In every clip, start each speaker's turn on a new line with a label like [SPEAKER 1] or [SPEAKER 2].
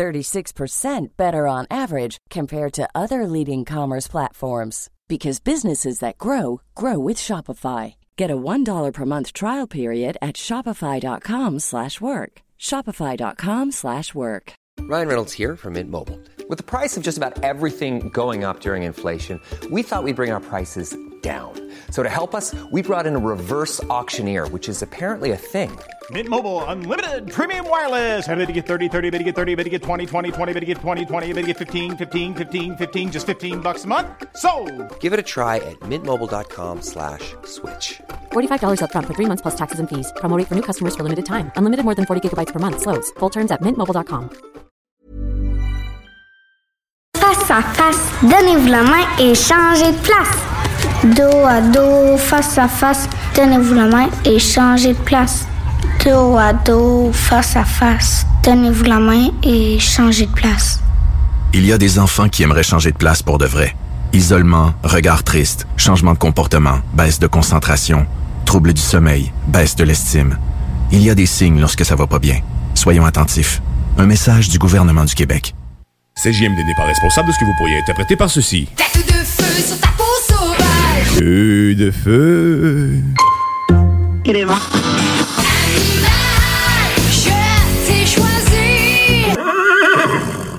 [SPEAKER 1] 36% better on average compared to other leading commerce platforms because businesses that grow grow with Shopify. Get a $1 per month trial period at shopify.com/work. shopify.com/work.
[SPEAKER 2] Ryan Reynolds here from Mint Mobile. With the price of just about everything going up during inflation, we thought we'd bring our prices down. So to help us, we brought in a reverse auctioneer, which is apparently a thing.
[SPEAKER 3] Mint Mobile unlimited premium wireless. Ready to get 30, 30, bit to get 30, bit to get 20, 20, 20, bit to get 20, 20, bit to get 15, 15, 15, 15 just 15 bucks a month. So,
[SPEAKER 2] Give it a try at mintmobile.com slash switch.
[SPEAKER 4] $45 upfront for three months plus taxes and fees. Promo for new customers for limited time. Unlimited more than 40 gigabytes per month. Slows. Full terms at mintmobile.com.
[SPEAKER 5] Face à face, donnez-vous la main et changez de place. Dos à dos, face à face, donnez-vous la main et changez de place. Dos à dos, face à face, donnez-vous la main et changez de place.
[SPEAKER 6] Il y a des enfants qui aimeraient changer de place pour de vrai. Isolement, regard triste, changement de comportement, baisse de concentration, trouble du sommeil, baisse de l'estime. Il y a des signes lorsque ça va pas bien. Soyons attentifs. Un message du gouvernement du Québec.
[SPEAKER 7] CJMD n'est pas responsable de ce que vous pourriez interpréter par ceci.
[SPEAKER 8] Tête de feu sur ta peau sauvage.
[SPEAKER 7] Feu de feu.
[SPEAKER 8] Il est mort.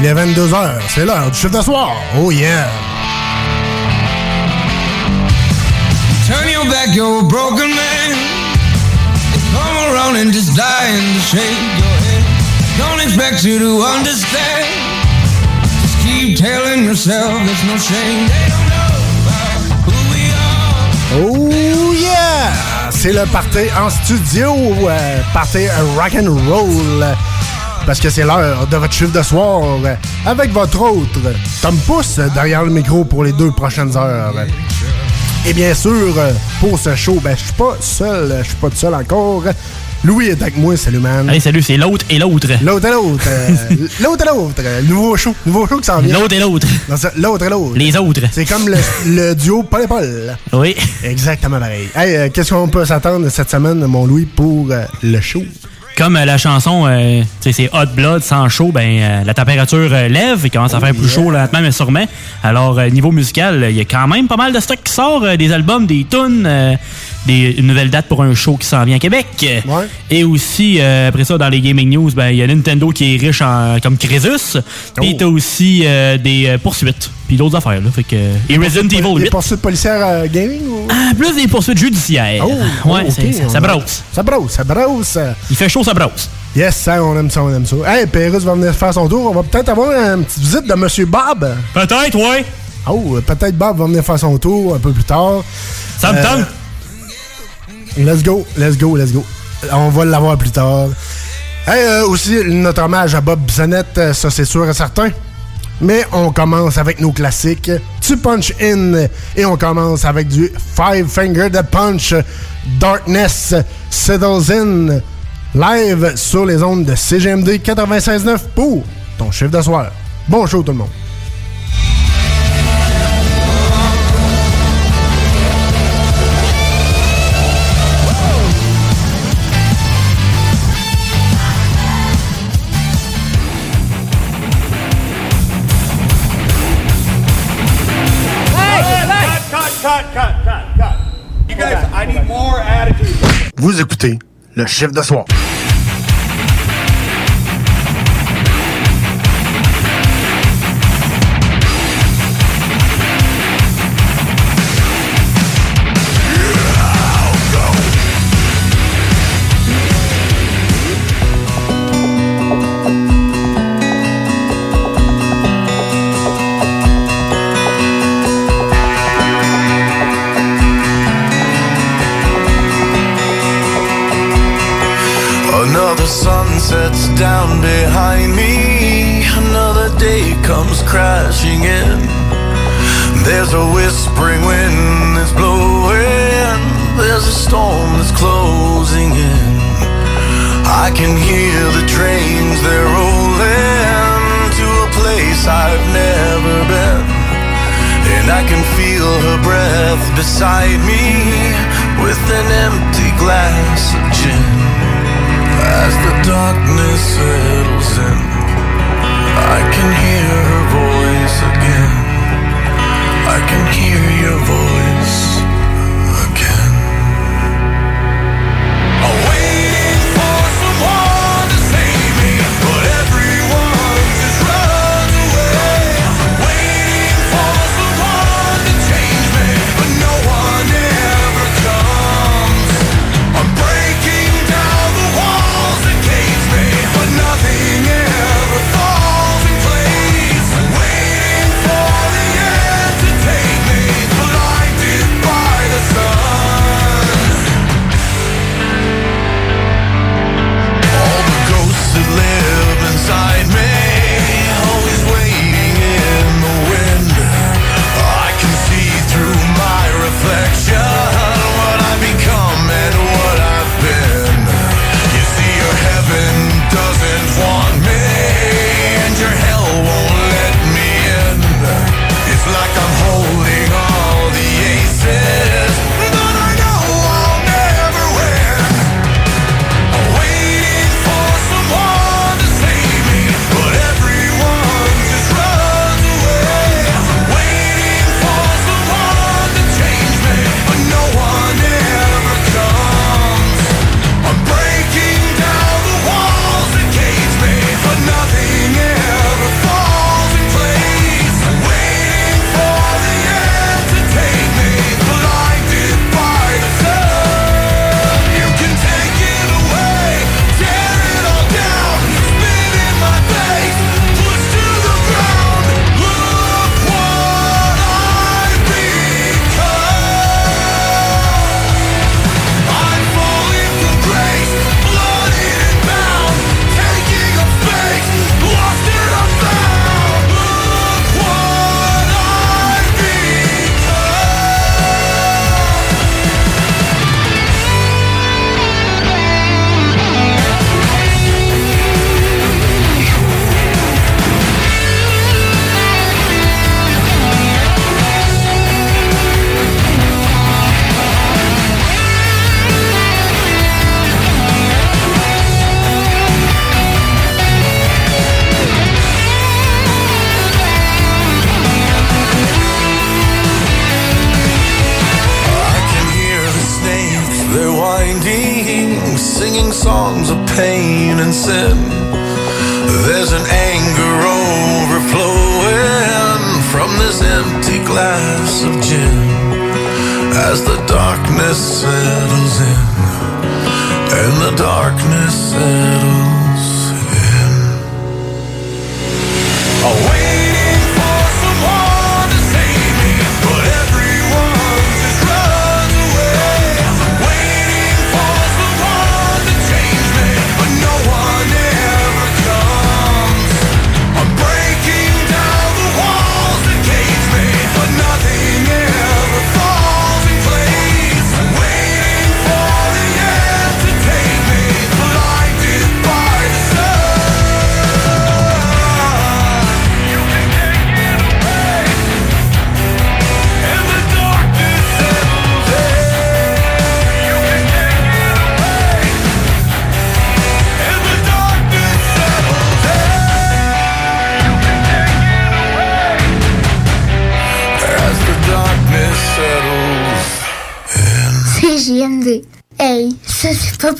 [SPEAKER 9] Il est 22h, c'est l'heure du chiffre de soir. Oh yeah!
[SPEAKER 10] Turn your back, you're a broken man. Come around and just die and just shake your head. Don't expect you to understand. Just keep telling yourself there's no shame. They don't know about who we are.
[SPEAKER 9] Oh yeah! C'est le party en studio, euh, party rock and roll. Parce que c'est l'heure de votre chiffre de soir euh, avec votre autre Tom Pousse derrière le micro pour les deux prochaines heures. Et bien sûr, euh, pour ce show, ben, je suis pas seul, je suis pas tout seul encore. Louis est avec moi, salut man.
[SPEAKER 11] Hey, salut, c'est l'autre et l'autre.
[SPEAKER 9] L'autre et l'autre. euh, l'autre et l'autre. Nouveau show. Nouveau show qui s'en vient.
[SPEAKER 11] L'autre et l'autre.
[SPEAKER 9] L'autre et l'autre.
[SPEAKER 11] Les autres.
[SPEAKER 9] C'est comme le, le duo Paul et Paul.
[SPEAKER 11] Oui.
[SPEAKER 9] Exactement pareil. Hey, euh, qu'est-ce qu'on peut s'attendre cette semaine, mon Louis, pour euh, le show?
[SPEAKER 11] Comme euh, la chanson, euh, tu sais, c'est Hot Blood sans chaud, ben euh, la température euh, lève et commence à faire plus chaud lentement mais sûrement. Alors niveau musical, il y a quand même pas mal de stock qui sort, des albums, des tunes, des une nouvelle date pour un show qui s'en vient à Québec. Et aussi euh, après ça dans les gaming news, ben il y a Nintendo qui est riche en comme Crésus. Puis t'as aussi euh, des euh, poursuites, puis d'autres affaires là, fait que et Resident Evil 8.
[SPEAKER 9] Des poursuites policières euh, gaming ou?
[SPEAKER 11] Ah, plus des poursuites judiciaires.
[SPEAKER 9] Oh,
[SPEAKER 11] ouais,
[SPEAKER 9] oh,
[SPEAKER 11] ça, ça brosse.
[SPEAKER 9] Ça brosse, ça brosse.
[SPEAKER 11] Il fait chaud, ça brosse.
[SPEAKER 9] Yes, ça, on aime ça, on aime ça. Hey, Pérus va venir faire son tour. On va peut-être avoir une petite visite de Monsieur Bob.
[SPEAKER 11] Peut-être, ouais.
[SPEAKER 9] Oh, peut-être Bob va venir faire son tour un peu plus tard.
[SPEAKER 11] Ça me tente.
[SPEAKER 9] Let's go, let's go, let's go. On va l'avoir plus tard. Hey, euh, aussi, notre hommage à Bob Bissonnette, euh, ça c'est sûr et certain. Mais on commence avec nos classiques. Tu punch in et on commence avec du Five Finger de Punch. Darkness settles in. Live sur les ondes de CGMD 96.9 pour ton chiffre de soir. Bon show tout le monde. Vous écoutez le chiffre de soir.
[SPEAKER 12] can hear the trains, they're rolling to a place I've never been. And I can feel her breath beside me with an empty glass of gin. As the darkness settles in, I can hear her voice again. I can hear your voice.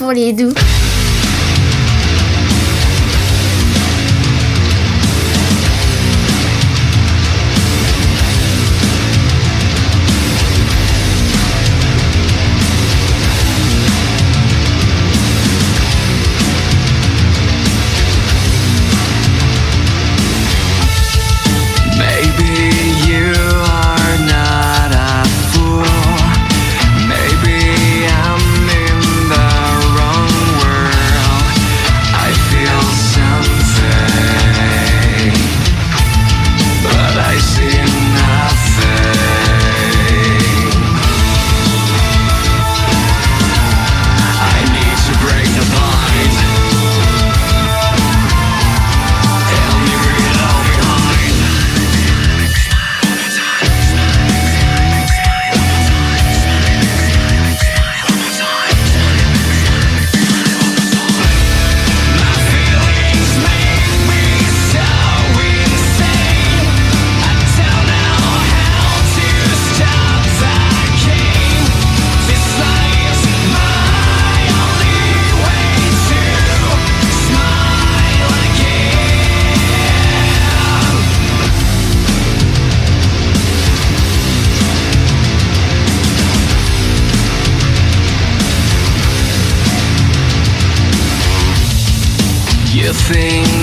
[SPEAKER 13] pour les doux.
[SPEAKER 12] You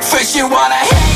[SPEAKER 12] Fresh,
[SPEAKER 10] you wanna hate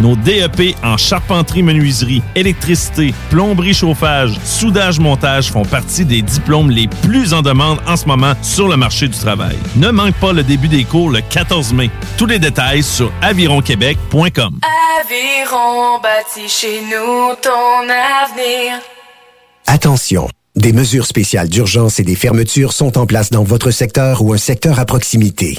[SPEAKER 7] Nos DEP en charpenterie, menuiserie, électricité, plomberie, chauffage, soudage-montage font partie des diplômes les plus en demande en ce moment sur le marché du travail. Ne manque pas le début des cours le 14 mai. Tous les détails sur avironquebec.com.
[SPEAKER 14] Aviron bâti chez nous ton avenir.
[SPEAKER 15] Attention, des mesures spéciales d'urgence et des fermetures sont en place dans votre secteur ou un secteur à proximité.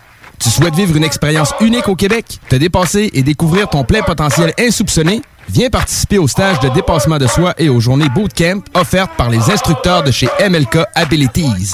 [SPEAKER 2] Tu souhaites vivre une expérience unique au Québec, te dépasser et découvrir ton plein potentiel insoupçonné? Viens participer au stage de dépassement de soi et aux journées bootcamp offertes par les instructeurs de chez MLK Abilities.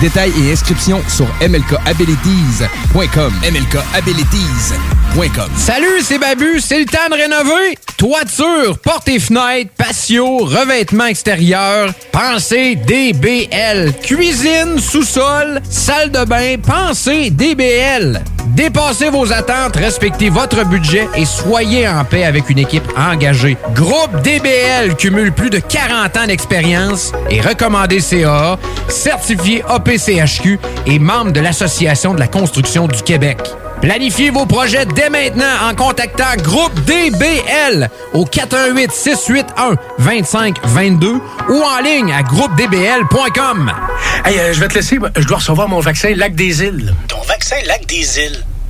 [SPEAKER 2] Détails et inscriptions sur mlkabilities.com. mlkabilities.com.
[SPEAKER 16] Salut, c'est Babu, c'est le temps de rénover. Toiture, portes et fenêtres, patio, revêtement extérieur, pensez DBL. Cuisine, sous-sol, salle de bain, pensez DBL. Dépassez vos attentes, respectez votre budget et soyez en paix avec une équipe engagée. Groupe DBL cumule plus de 40 ans d'expérience et recommandé CAA, certifié APCHQ et membre de l'Association de la construction du Québec. Planifiez vos projets dès maintenant en contactant Groupe DBL au 418 681 2522 ou en ligne à groupedbl.com.
[SPEAKER 17] Hey, euh, je vais te laisser. Je dois recevoir mon vaccin Lac des Îles.
[SPEAKER 18] Ton vaccin Lac des Îles.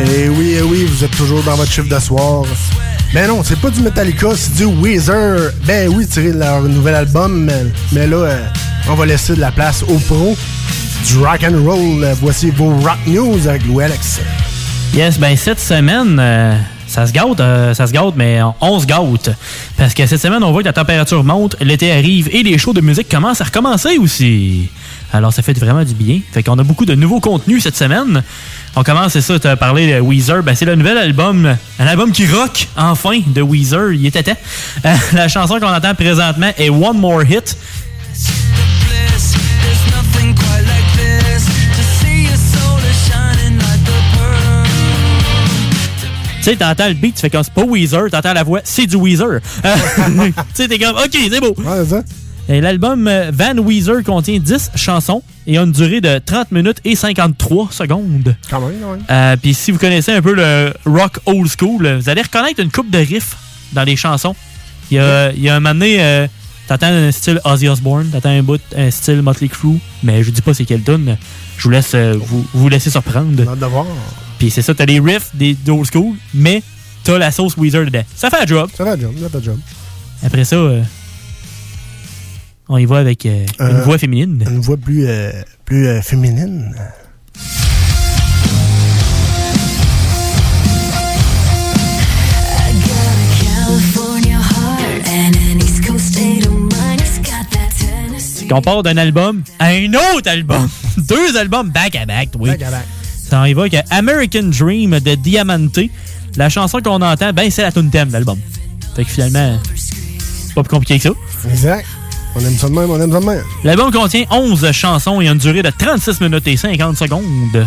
[SPEAKER 9] Eh oui, eh oui, vous êtes toujours dans votre chiffre de soir. Ben non, c'est pas du Metallica, c'est du Weezer. Ben oui, tiré de leur nouvel album, mais, mais là, euh, on va laisser de la place aux pros. Du rock and roll, voici vos rock news avec Lou Alex.
[SPEAKER 11] Yes, ben cette semaine, euh, ça se gâte, euh, ça se gâte, mais on se gâte. Parce que cette semaine, on voit que la température monte, l'été arrive et les shows de musique commencent à recommencer aussi. Alors ça fait vraiment du bien. Fait qu'on a beaucoup de nouveaux contenus cette semaine. On commence, c'est ça, tu as parlé de Weezer. Ben, c'est le nouvel album, un album qui rock, enfin, de Weezer. Il était temps. Euh, la chanson qu'on entend présentement est One More Hit. Tu sais, t'entends le beat, tu fais comme c'est pas Weezer, t'entends la voix, c'est du Weezer. Euh, tu sais, t'es comme, ok, c'est beau. Et l'album euh, Van Weezer contient 10 chansons et a une durée de 30 minutes et 53 secondes.
[SPEAKER 9] Quand même.
[SPEAKER 11] Euh, Puis si vous connaissez un peu le rock old school, euh, vous allez reconnaître une coupe de riffs dans les chansons. Il y a, il y a un moment donné, euh, t'entends un style Ozzy Osbourne, t'entends un bout, un style Motley Crue, mais je dis pas c'est quelle tune. Je vous laisse euh, vous, vous laisser surprendre. Puis c'est ça, t'as les riffs des old school, mais t'as la sauce Weezer dedans. Ça fait un job.
[SPEAKER 9] Ça fait un job, ça fait un job.
[SPEAKER 11] Après ça, euh, on y va avec euh, une
[SPEAKER 9] Euh,
[SPEAKER 11] voix féminine.
[SPEAKER 9] Une voix plus, euh, plus euh, féminine.
[SPEAKER 11] Qu'on part d'un album à un autre album. Deux albums back à back, oui.
[SPEAKER 9] Back à back.
[SPEAKER 11] Ça en y va avec American Dream de Diamante. La chanson qu'on entend, ben, c'est la tune thème de l'album. Fait que finalement, c'est pas plus compliqué que ça.
[SPEAKER 9] Exact. Même.
[SPEAKER 11] L'album contient 11 chansons et une durée de 36 minutes et 50 secondes.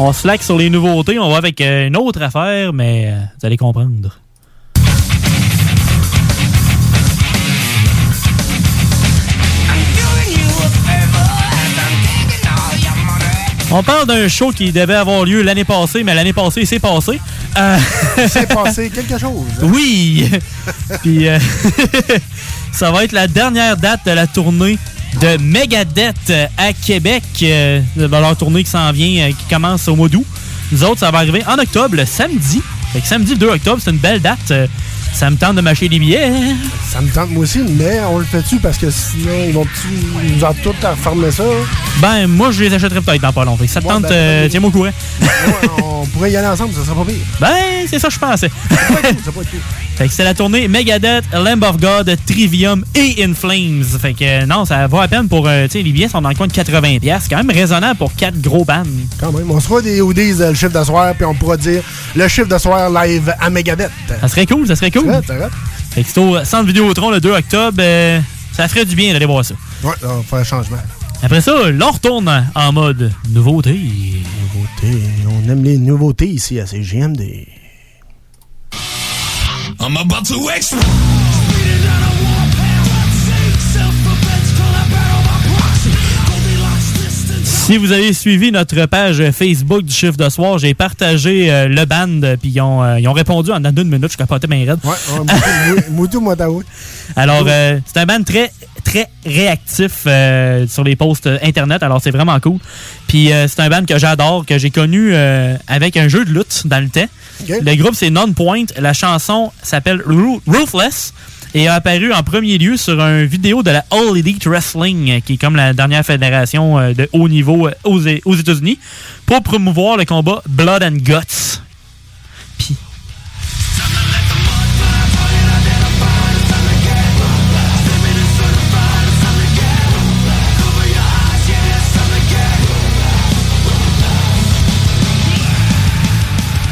[SPEAKER 11] On slack sur les nouveautés, on va avec euh, une autre affaire, mais euh, vous allez comprendre. On parle d'un show qui devait avoir lieu l'année passée, mais l'année passée, c'est passé. Euh,
[SPEAKER 9] C'est passé quelque chose.
[SPEAKER 11] Oui! Puis euh, ça va être la dernière date de la tournée de Megadeth à Québec. Euh, leur tournée qui s'en vient, euh, qui commence au mois d'août. Nous autres, ça va arriver en octobre, le samedi. Fait que samedi le 2 octobre, c'est une belle date. Ça me tente de m'acheter des billets.
[SPEAKER 9] Ça me tente moi aussi, mais on le fait-tu parce que sinon ils vont nous en tout à refermer ça?
[SPEAKER 11] Ben, moi, je les achèterai peut-être dans pas longtemps. Ça te
[SPEAKER 9] Ouais,
[SPEAKER 11] tente,
[SPEAKER 9] ben,
[SPEAKER 11] euh, tiens-moi au courant.
[SPEAKER 9] on pourrait y aller ensemble, ça serait pas pire.
[SPEAKER 11] Ben, c'est ça que je.
[SPEAKER 9] Ça être pire.
[SPEAKER 11] Fait que c'est la tournée Megadeth, Lamb of God, Trivium et In Flames. Fait que euh, non, ça vaut à peine pour. euh, tu sais, les billets sont dans le coin de 80$. C'est quand même raisonnable pour quatre gros bands.
[SPEAKER 9] Quand même. On se fera des hoodies euh, le chiffre de soir, puis on pourra dire le chiffre de soir live à Megadeth.
[SPEAKER 11] Ça serait cool, ça serait cool.
[SPEAKER 9] C'est vrai,
[SPEAKER 11] Fait que c'est au Centre Vidéotron le 2 octobre. euh, ça ferait du bien d'aller voir ça.
[SPEAKER 9] Ouais, on va faire un changement.
[SPEAKER 11] Après ça, l'on retourne en mode nouveauté.
[SPEAKER 9] Nouveauté. On aime les nouveautés ici à CGMD.
[SPEAKER 10] I'm about to explode.
[SPEAKER 11] Si vous avez suivi notre page Facebook du chiffre de soir, j'ai partagé euh, le band, euh, puis ils ont, euh, ils ont répondu en une minute. Je capotais bien raide.
[SPEAKER 9] Ouais, Moutou Motaoui.
[SPEAKER 11] Alors, euh, c'est un band très, très réactif euh, sur les posts euh, Internet. Alors, c'est vraiment cool. Puis, euh, c'est un band que j'adore, que j'ai connu euh, avec un jeu de lutte dans le temps. Le groupe, c'est Non-Point. La chanson s'appelle Ru- Ruthless et a apparu en premier lieu sur une vidéo de la All Elite Wrestling, euh, qui est comme la dernière fédération euh, de haut niveau euh, aux, aux États-Unis, pour promouvoir le combat Blood and Guts.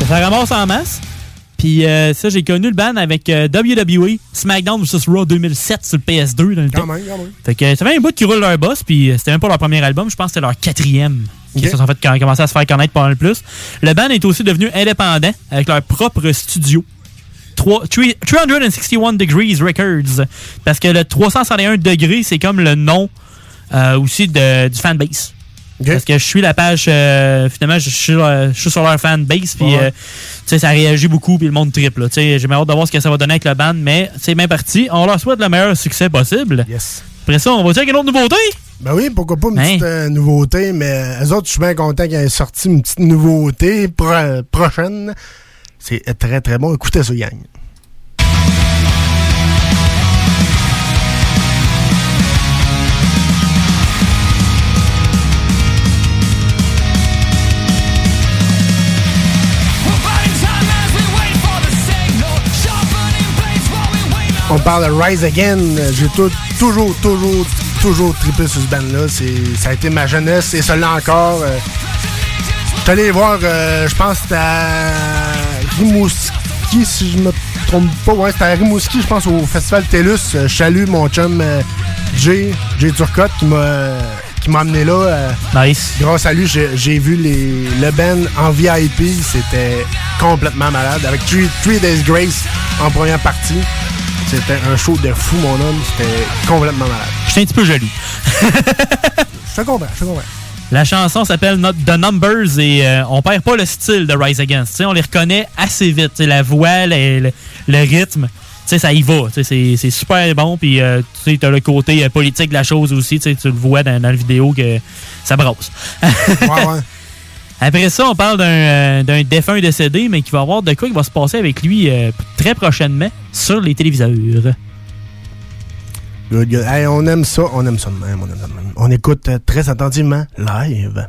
[SPEAKER 11] Ça ramasse en masse. Puis euh, ça, j'ai connu le band avec euh, WWE SmackDown vs. Raw 2007 sur le PS2 dans le temps.
[SPEAKER 9] Quand même, quand même.
[SPEAKER 11] Fait que ça fait un bout qui roule leur boss, puis euh, c'était même pas leur premier album, je pense que c'était leur quatrième. Qui
[SPEAKER 9] Ok.
[SPEAKER 11] se sont fait quand- commencer à se faire connaître pas mal plus. Le band est aussi devenu indépendant avec leur propre studio. Trois- three- 361 Degrees Records. Parce que le 361 degrés, c'est comme le nom euh, aussi de, du fanbase. Parce que je suis la page, euh, finalement, je suis, euh, je suis sur leur fanbase, puis
[SPEAKER 9] Ouais.
[SPEAKER 11] euh, ça réagit beaucoup, puis le monde triple. J'ai hâte de voir ce que ça va donner avec le band, mais c'est bien parti. On leur souhaite le meilleur succès possible.
[SPEAKER 9] Yes.
[SPEAKER 11] Après ça, on va dire qu'il y a une autre nouveauté?
[SPEAKER 9] Ben oui, pourquoi pas une
[SPEAKER 11] Hein?
[SPEAKER 9] petite euh, nouveauté, mais eux autres, je suis bien content qu'ils aient sorti une petite nouveauté pro- prochaine. C'est très très bon. Écoutez ça, gang. On parle de Rise Again. J'ai toujours, toujours, toujours trippé sur ce band-là. Ça a été ma jeunesse et cela encore. Euh, J'étais allé les voir, euh, je pense que c'était à Rimouski, si je me trompe pas. Ouais, c'était à Rimouski, je pense, au Festival TELUS. Euh, Je salue mon chum euh, Jay, Jay Turcotte, qui m'a qui m'a amené là. euh,
[SPEAKER 11] nice.
[SPEAKER 9] Grâce à lui, j'ai j'ai vu les, le band en VIP. C'était complètement malade. Avec Three, Three Days Grace en première partie. C'était un show de fou, mon homme. C'était complètement malade.
[SPEAKER 11] J'étais un petit peu joli.
[SPEAKER 9] Je te comprends, je te comprends.
[SPEAKER 11] La chanson s'appelle Not- The Numbers et euh, on perd pas le style de Rise Against. On les reconnaît assez vite. La voix, le, le- le rythme, ça y va. C'est super bon. Puis euh, tu as le côté euh, politique de la chose aussi. Tu le vois dans, dans la vidéo que ça brosse. Après ça, on parle d'un euh, défunt décédé, mais qui va avoir de quoi qui va se passer avec lui euh, très prochainement sur les téléviseurs.
[SPEAKER 9] Good, good. Hey, on aime ça, on aime ça de même, on aime ça de même. On écoute euh, très attentivement live.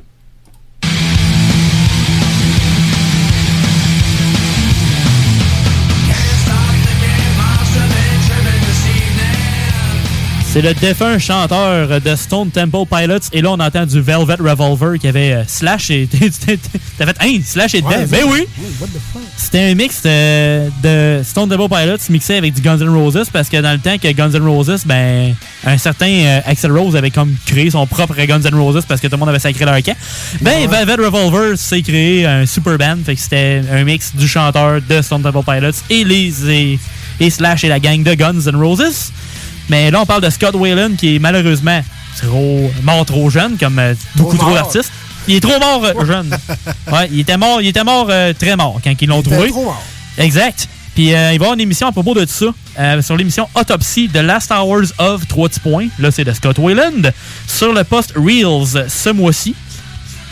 [SPEAKER 11] C'est le défunt chanteur de Stone Temple Pilots. Et là, on entend du Velvet Revolver qui avait euh, Slash et. T'as fait, hein, Slash et dedans.
[SPEAKER 9] Ouais,
[SPEAKER 11] ben oui! C'était un mix de, de Stone Temple Pilots mixé avec du Guns N' Roses parce que dans le temps que Guns N' Roses, ben, un certain euh, Axel Rose avait comme créé son propre Guns N' Roses parce que tout le monde avait sacré leur camp. Ben, Velvet Revolver s'est créé un super band. Fait que c'était un mix du chanteur de Stone Temple Pilots et les, et, et Slash et la gang de Guns N' Roses. Mais là, on parle de Scott Whalen qui est malheureusement trop, mort trop jeune, comme euh, beaucoup trop d'artistes. Il est trop mort euh, jeune. Ouais, il était mort, il était mort euh, très mort quand ils l'ont
[SPEAKER 9] était
[SPEAKER 11] trouvé.
[SPEAKER 9] trop mort.
[SPEAKER 11] Exact. Puis euh, il va y avoir une émission à propos de ça sur l'émission Autopsy de Last Hours of 3 petits points. Là, c'est de Scott Wayland sur le post Reels ce mois-ci.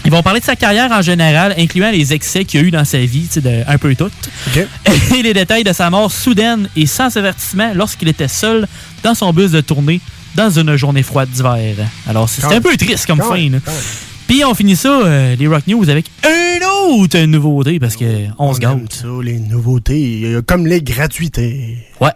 [SPEAKER 11] Ils vont parler de sa carrière en général, incluant les excès qu'il y a eu dans sa vie, de un peu tout. Et les détails de sa mort soudaine et sans avertissement lorsqu'il était seul dans son bus de tournée dans une journée froide d'hiver. Alors, c'est un peu triste comme fin. Puis on finit ça, euh, les Rock News, avec une autre nouveauté parce que on se
[SPEAKER 9] aime
[SPEAKER 11] gâte.
[SPEAKER 9] ça, les nouveautés, euh, comme les gratuités.
[SPEAKER 11] Ouais.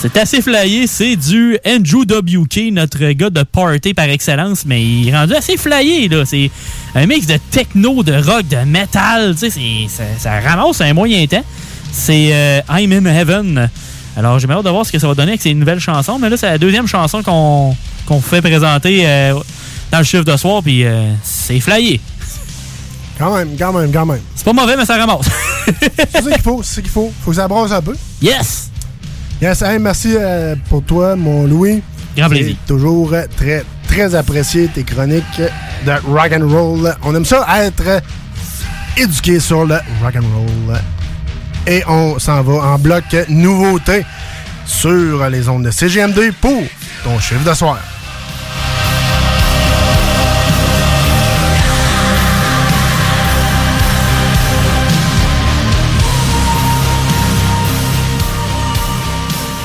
[SPEAKER 11] C'est assez flyé, c'est du Andrew WK, notre gars de party par excellence, mais il est rendu assez flyé, là. C'est un mix de techno, de rock, de metal, tu sais, c'est- ça, ça ramasse un moyen temps. C'est euh, I'm in Heaven. Alors, j'ai hâte de voir ce que ça va donner avec ces nouvelles chansons, mais là, c'est la deuxième chanson qu'on qu'on fait présenter euh, dans le chiffre de soir, puis euh, c'est flyé.
[SPEAKER 9] Quand même, quand même, quand même.
[SPEAKER 11] C'est pas mauvais, mais ça ramasse.
[SPEAKER 9] c'est ça qu'il faut, c'est ça qu'il faut. Faut que ça brasse un peu.
[SPEAKER 11] Yes!
[SPEAKER 9] Yes, hey, merci euh, pour toi, mon Louis.
[SPEAKER 11] Grand plaisir.
[SPEAKER 9] Toujours euh, très, très apprécié tes chroniques de rock and roll. On aime ça être éduqué sur le rock and roll. Et on s'en va en bloc nouveauté sur les ondes de CGMD pour ton chiffre de soir.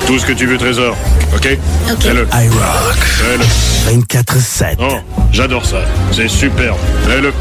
[SPEAKER 10] Tout ce que tu veux, Trésor. OK?
[SPEAKER 19] OK.
[SPEAKER 10] Fais-le.
[SPEAKER 19] I rock.
[SPEAKER 10] Fais-le.
[SPEAKER 19] 24-7.
[SPEAKER 10] Oh, j'adore ça. C'est superbe. Fais-le.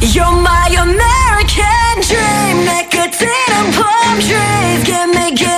[SPEAKER 20] You're my American dream, nicotine and palm trees. Give me, give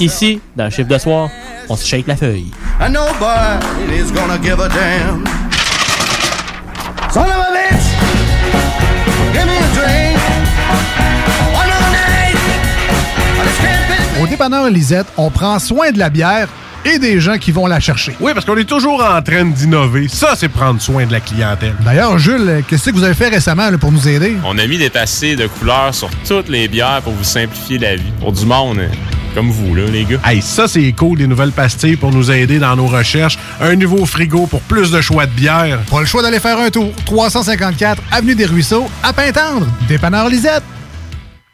[SPEAKER 11] Ici, dans le chiffre de soir, on se shake la feuille.
[SPEAKER 21] And nobody's gonna give a damn. Son of a bitch, give me a drink. One of the night, let's get it.
[SPEAKER 22] Au dépanneur Lisette, on prend soin de la bière et des gens qui vont la chercher.
[SPEAKER 23] Oui, parce qu'on est toujours en train d'innover. Ça, c'est prendre soin de la clientèle.
[SPEAKER 22] D'ailleurs, Jules, qu'est-ce que vous avez fait récemment là, pour nous aider?
[SPEAKER 24] On a mis des tassés de couleurs sur toutes les bières pour vous simplifier la vie. Pour du monde hein, comme vous, là, les gars.
[SPEAKER 23] Hey, ça, c'est cool, des nouvelles pastilles pour nous aider dans nos recherches. Un nouveau frigo pour plus de choix de bière.
[SPEAKER 22] Pas le choix d'aller faire un tour. 354 Avenue des Ruisseaux, à Pintendre. Dépanneur Lisette.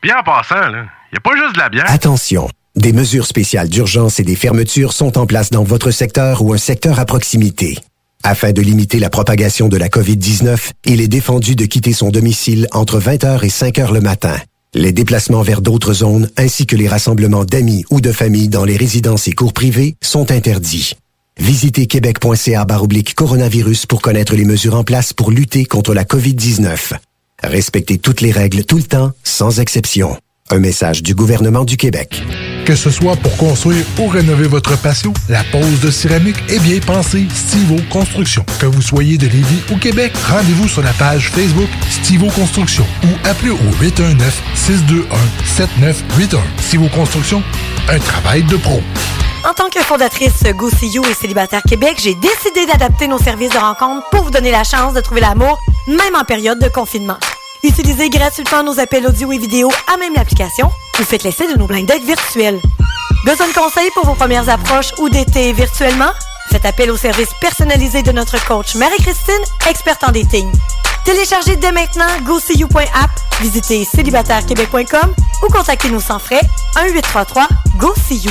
[SPEAKER 23] Bien en passant, là, y a pas juste de la bière.
[SPEAKER 15] Attention, des mesures spéciales d'urgence et des fermetures sont en place dans votre secteur ou un secteur à proximité. Afin de limiter la propagation de la COVID-19, il est défendu de quitter son domicile entre 20h et 5h le matin. Les déplacements vers d'autres zones ainsi que les rassemblements d'amis ou de familles dans les résidences et cours privés sont interdits. Visitez québec.ca baroblique coronavirus pour connaître les mesures en place pour lutter contre la COVID-19. Respectez toutes les règles tout le temps, sans exception. Un message du gouvernement du Québec.
[SPEAKER 22] Que ce soit pour construire ou rénover votre patio, la pose de céramique est bien pensée Stivo Construction. Que vous soyez de Lévis ou Québec, rendez-vous sur la page Facebook Stivo Construction ou appelez au 819-621-7981. Stivo Construction, un travail de pro.
[SPEAKER 25] En tant que fondatrice Go See You et Célibataire Québec, j'ai décidé d'adapter nos services de rencontre pour vous donner la chance de trouver l'amour, même en période de confinement. Utilisez gratuitement nos appels audio et vidéo à même l'application ou faites l'essai de nos blind dates virtuels. Besoin de conseils pour vos premières approches ou d'été virtuellement? Faites appel au service personnalisé de notre coach Marie-Christine, experte en dating. Téléchargez dès maintenant GoSeeYou.app, visitez célibatairequebec.com ou contactez-nous sans frais 1-833-GO-SEE-YOU.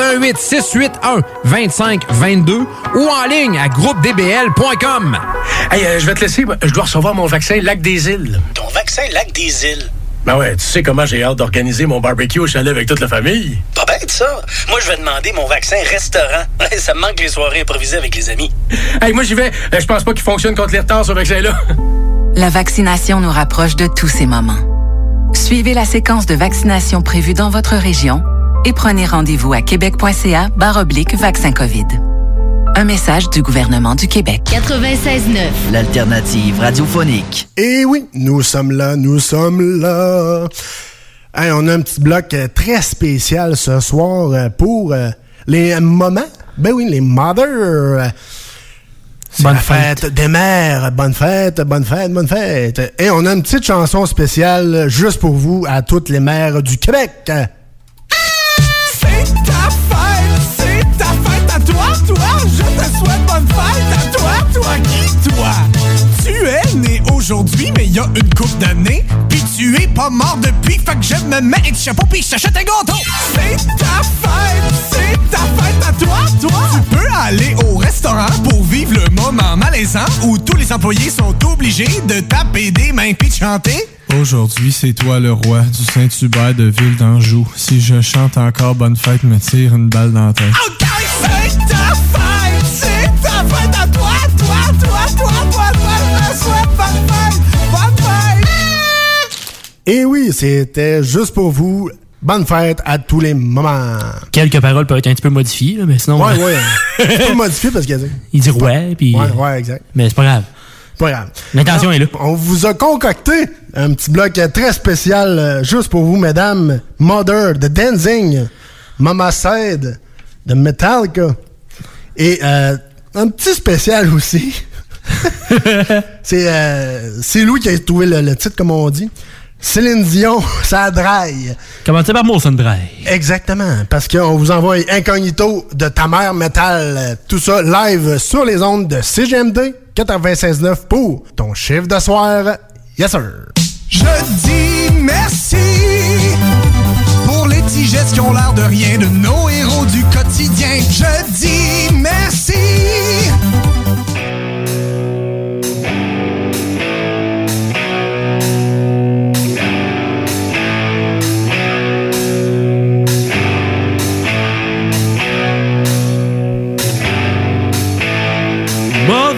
[SPEAKER 16] 418 681 2522 ou en ligne à groupedbl.com.
[SPEAKER 17] Hey, euh, je vais te laisser. Je dois recevoir mon vaccin Lac des Îles.
[SPEAKER 26] Ton vaccin Lac des Îles?
[SPEAKER 17] Ben ouais, tu sais comment j'ai hâte d'organiser mon barbecue au chalet avec toute la famille.
[SPEAKER 26] Pas bête, ça. Moi, je vais demander mon vaccin restaurant. ça me manque les soirées improvisées avec les amis.
[SPEAKER 17] Hey, moi j'y vais. Euh, Je pense pas qu'il fonctionne contre les retards, ce vaccin-là.
[SPEAKER 27] La vaccination nous rapproche de tous ces moments. Suivez la séquence de vaccination prévue dans votre région et prenez rendez-vous à québec.ca barre oblique vaccin COVID. Un message du gouvernement du Québec.
[SPEAKER 28] 96.9.
[SPEAKER 29] L'alternative radiophonique.
[SPEAKER 9] Et oui, nous sommes là, nous sommes là. Hey, on a un petit bloc euh, très spécial ce soir euh, pour euh, les moments. Ben oui, les mothers.
[SPEAKER 11] Bonne
[SPEAKER 9] la fête. des mères. Bonne fête, bonne fête, bonne fête. Et on a une petite chanson spéciale juste pour vous, à toutes les mères du Québec.
[SPEAKER 21] Te souhaite bonne fête à toi, toi qui, toi? Tu es né aujourd'hui, mais il y a une coupe d'années. Puis tu es pas mort depuis, fait que je me mets un chapeau puis je t'achète un gâteau. C'est ta fête, c'est ta fête à toi, toi? Tu peux aller au restaurant pour vivre le moment malaisant où tous les employés sont obligés de taper des mains puis de chanter.
[SPEAKER 30] Aujourd'hui, c'est toi le roi du Saint-Hubert de Ville d'Anjou. Si je chante encore Bonne fête, me tire une balle dans la tête.
[SPEAKER 9] Et oui, c'était juste pour vous. Bonne fête à tous les moments.
[SPEAKER 11] Quelques paroles peuvent être un petit peu modifiées, là, mais sinon.
[SPEAKER 9] Ouais, ouais. C'est pas modifié parce qu'il a dit.
[SPEAKER 11] Il dit ouais, puis.
[SPEAKER 9] Ouais, ouais, exact.
[SPEAKER 11] Mais c'est pas grave.
[SPEAKER 9] pas grave.
[SPEAKER 11] L'intention est là.
[SPEAKER 9] On vous a concocté un petit bloc euh, très spécial euh, juste pour vous, mesdames. Mother de Dancing, Mama Said de Metallica et euh, un petit spécial aussi. c'est euh, Louis qui a trouvé le, le titre, comme on dit. Céline Dion, ça draille.
[SPEAKER 11] Commencez par Molson Dry.
[SPEAKER 9] Exactement, parce qu'on vous envoie incognito de ta mère métal, tout ça live sur les ondes de CGMD 96.9 pour ton chiffre de soir. Yes sir.
[SPEAKER 21] Je dis merci pour les petits gestes qui ont l'air de rien de nos héros du quotidien. Je dis merci.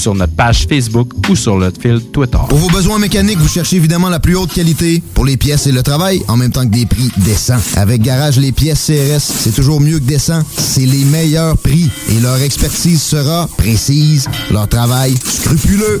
[SPEAKER 31] sur notre page Facebook ou sur notre fil Twitter.
[SPEAKER 32] Pour vos besoins mécaniques, vous cherchez évidemment la plus haute qualité pour les pièces et le travail, en même temps que des prix décents. Avec Garage Les Pièces CRS, c'est toujours mieux que décent. C'est les meilleurs prix et leur expertise sera précise, leur travail scrupuleux.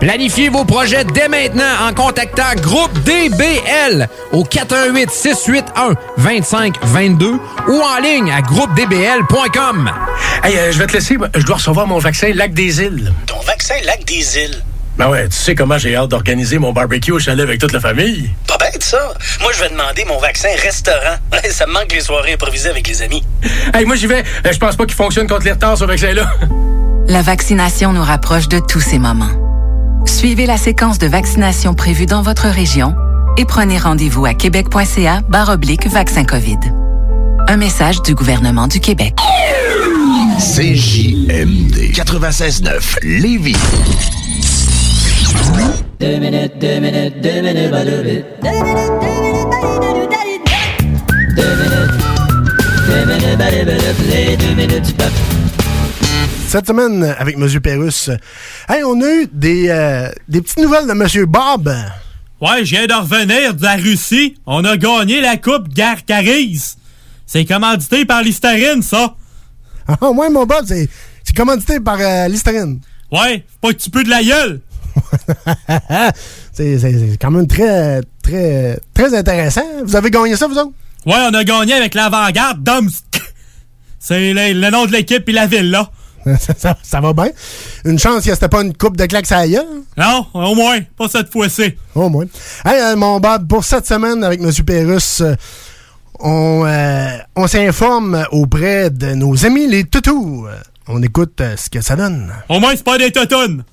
[SPEAKER 16] Planifiez vos projets dès maintenant en contactant Groupe DBL au 418 681 2522 ou en ligne à groupedbl.com.
[SPEAKER 17] Hey, euh, je vais te laisser. Je dois recevoir mon vaccin Lac des Îles.
[SPEAKER 26] Ton vaccin Lac des Îles?
[SPEAKER 17] Ben ouais, tu sais comment j'ai hâte d'organiser mon barbecue au chalet avec toute la famille.
[SPEAKER 26] Pas bête, ça. Moi, je vais demander mon vaccin restaurant. ça me manque les soirées improvisées avec les amis.
[SPEAKER 17] Hey, moi j'y vais. Euh, Je pense pas qu'il fonctionne contre les retards, ce vaccin-là.
[SPEAKER 27] La vaccination nous rapproche de tous ces moments. Suivez la séquence de vaccination prévue dans votre région et prenez rendez-vous à québec.ca barre oblique vaccin COVID. Un message du gouvernement du Québec.
[SPEAKER 33] CJMD 96.9 Lévis.
[SPEAKER 34] Deux minutes, deux minutes, deux minutes, bah, deux minutes. Deux minutes, deux minutes, bah, deux minutes. Deux minutes, bah, deux minutes, les deux minutes, bah.
[SPEAKER 9] Cette semaine, avec M. Pérus, hey, on a eu des, euh, des petites nouvelles de M. Bob.
[SPEAKER 35] Ouais, je viens de revenir de la Russie. On a gagné la Coupe Garcaris. C'est commandité par Listerine, ça.
[SPEAKER 9] Ah, ouais, mon Bob, c'est commandité par euh, Listerine.
[SPEAKER 35] Ouais, pas que tu peux de la gueule.
[SPEAKER 9] c'est quand même très, très, très intéressant. Vous avez gagné ça, vous autres?
[SPEAKER 35] Ouais, on a gagné avec l'avant-garde Domsk. C'est le, le nom de l'équipe et la ville, là.
[SPEAKER 9] ça, ça- ça va bien. Une chance que c'était pas une coupe de claques à gueule.
[SPEAKER 35] Non, au moins, pas cette fois-ci.
[SPEAKER 9] Au moins. Hey, euh, mon Bob, pour cette semaine avec M. Pérus, euh, on, euh, on s'informe auprès de nos amis les toutous. On écoute ce que ça donne.
[SPEAKER 35] Au moins, c'est pas des totounes.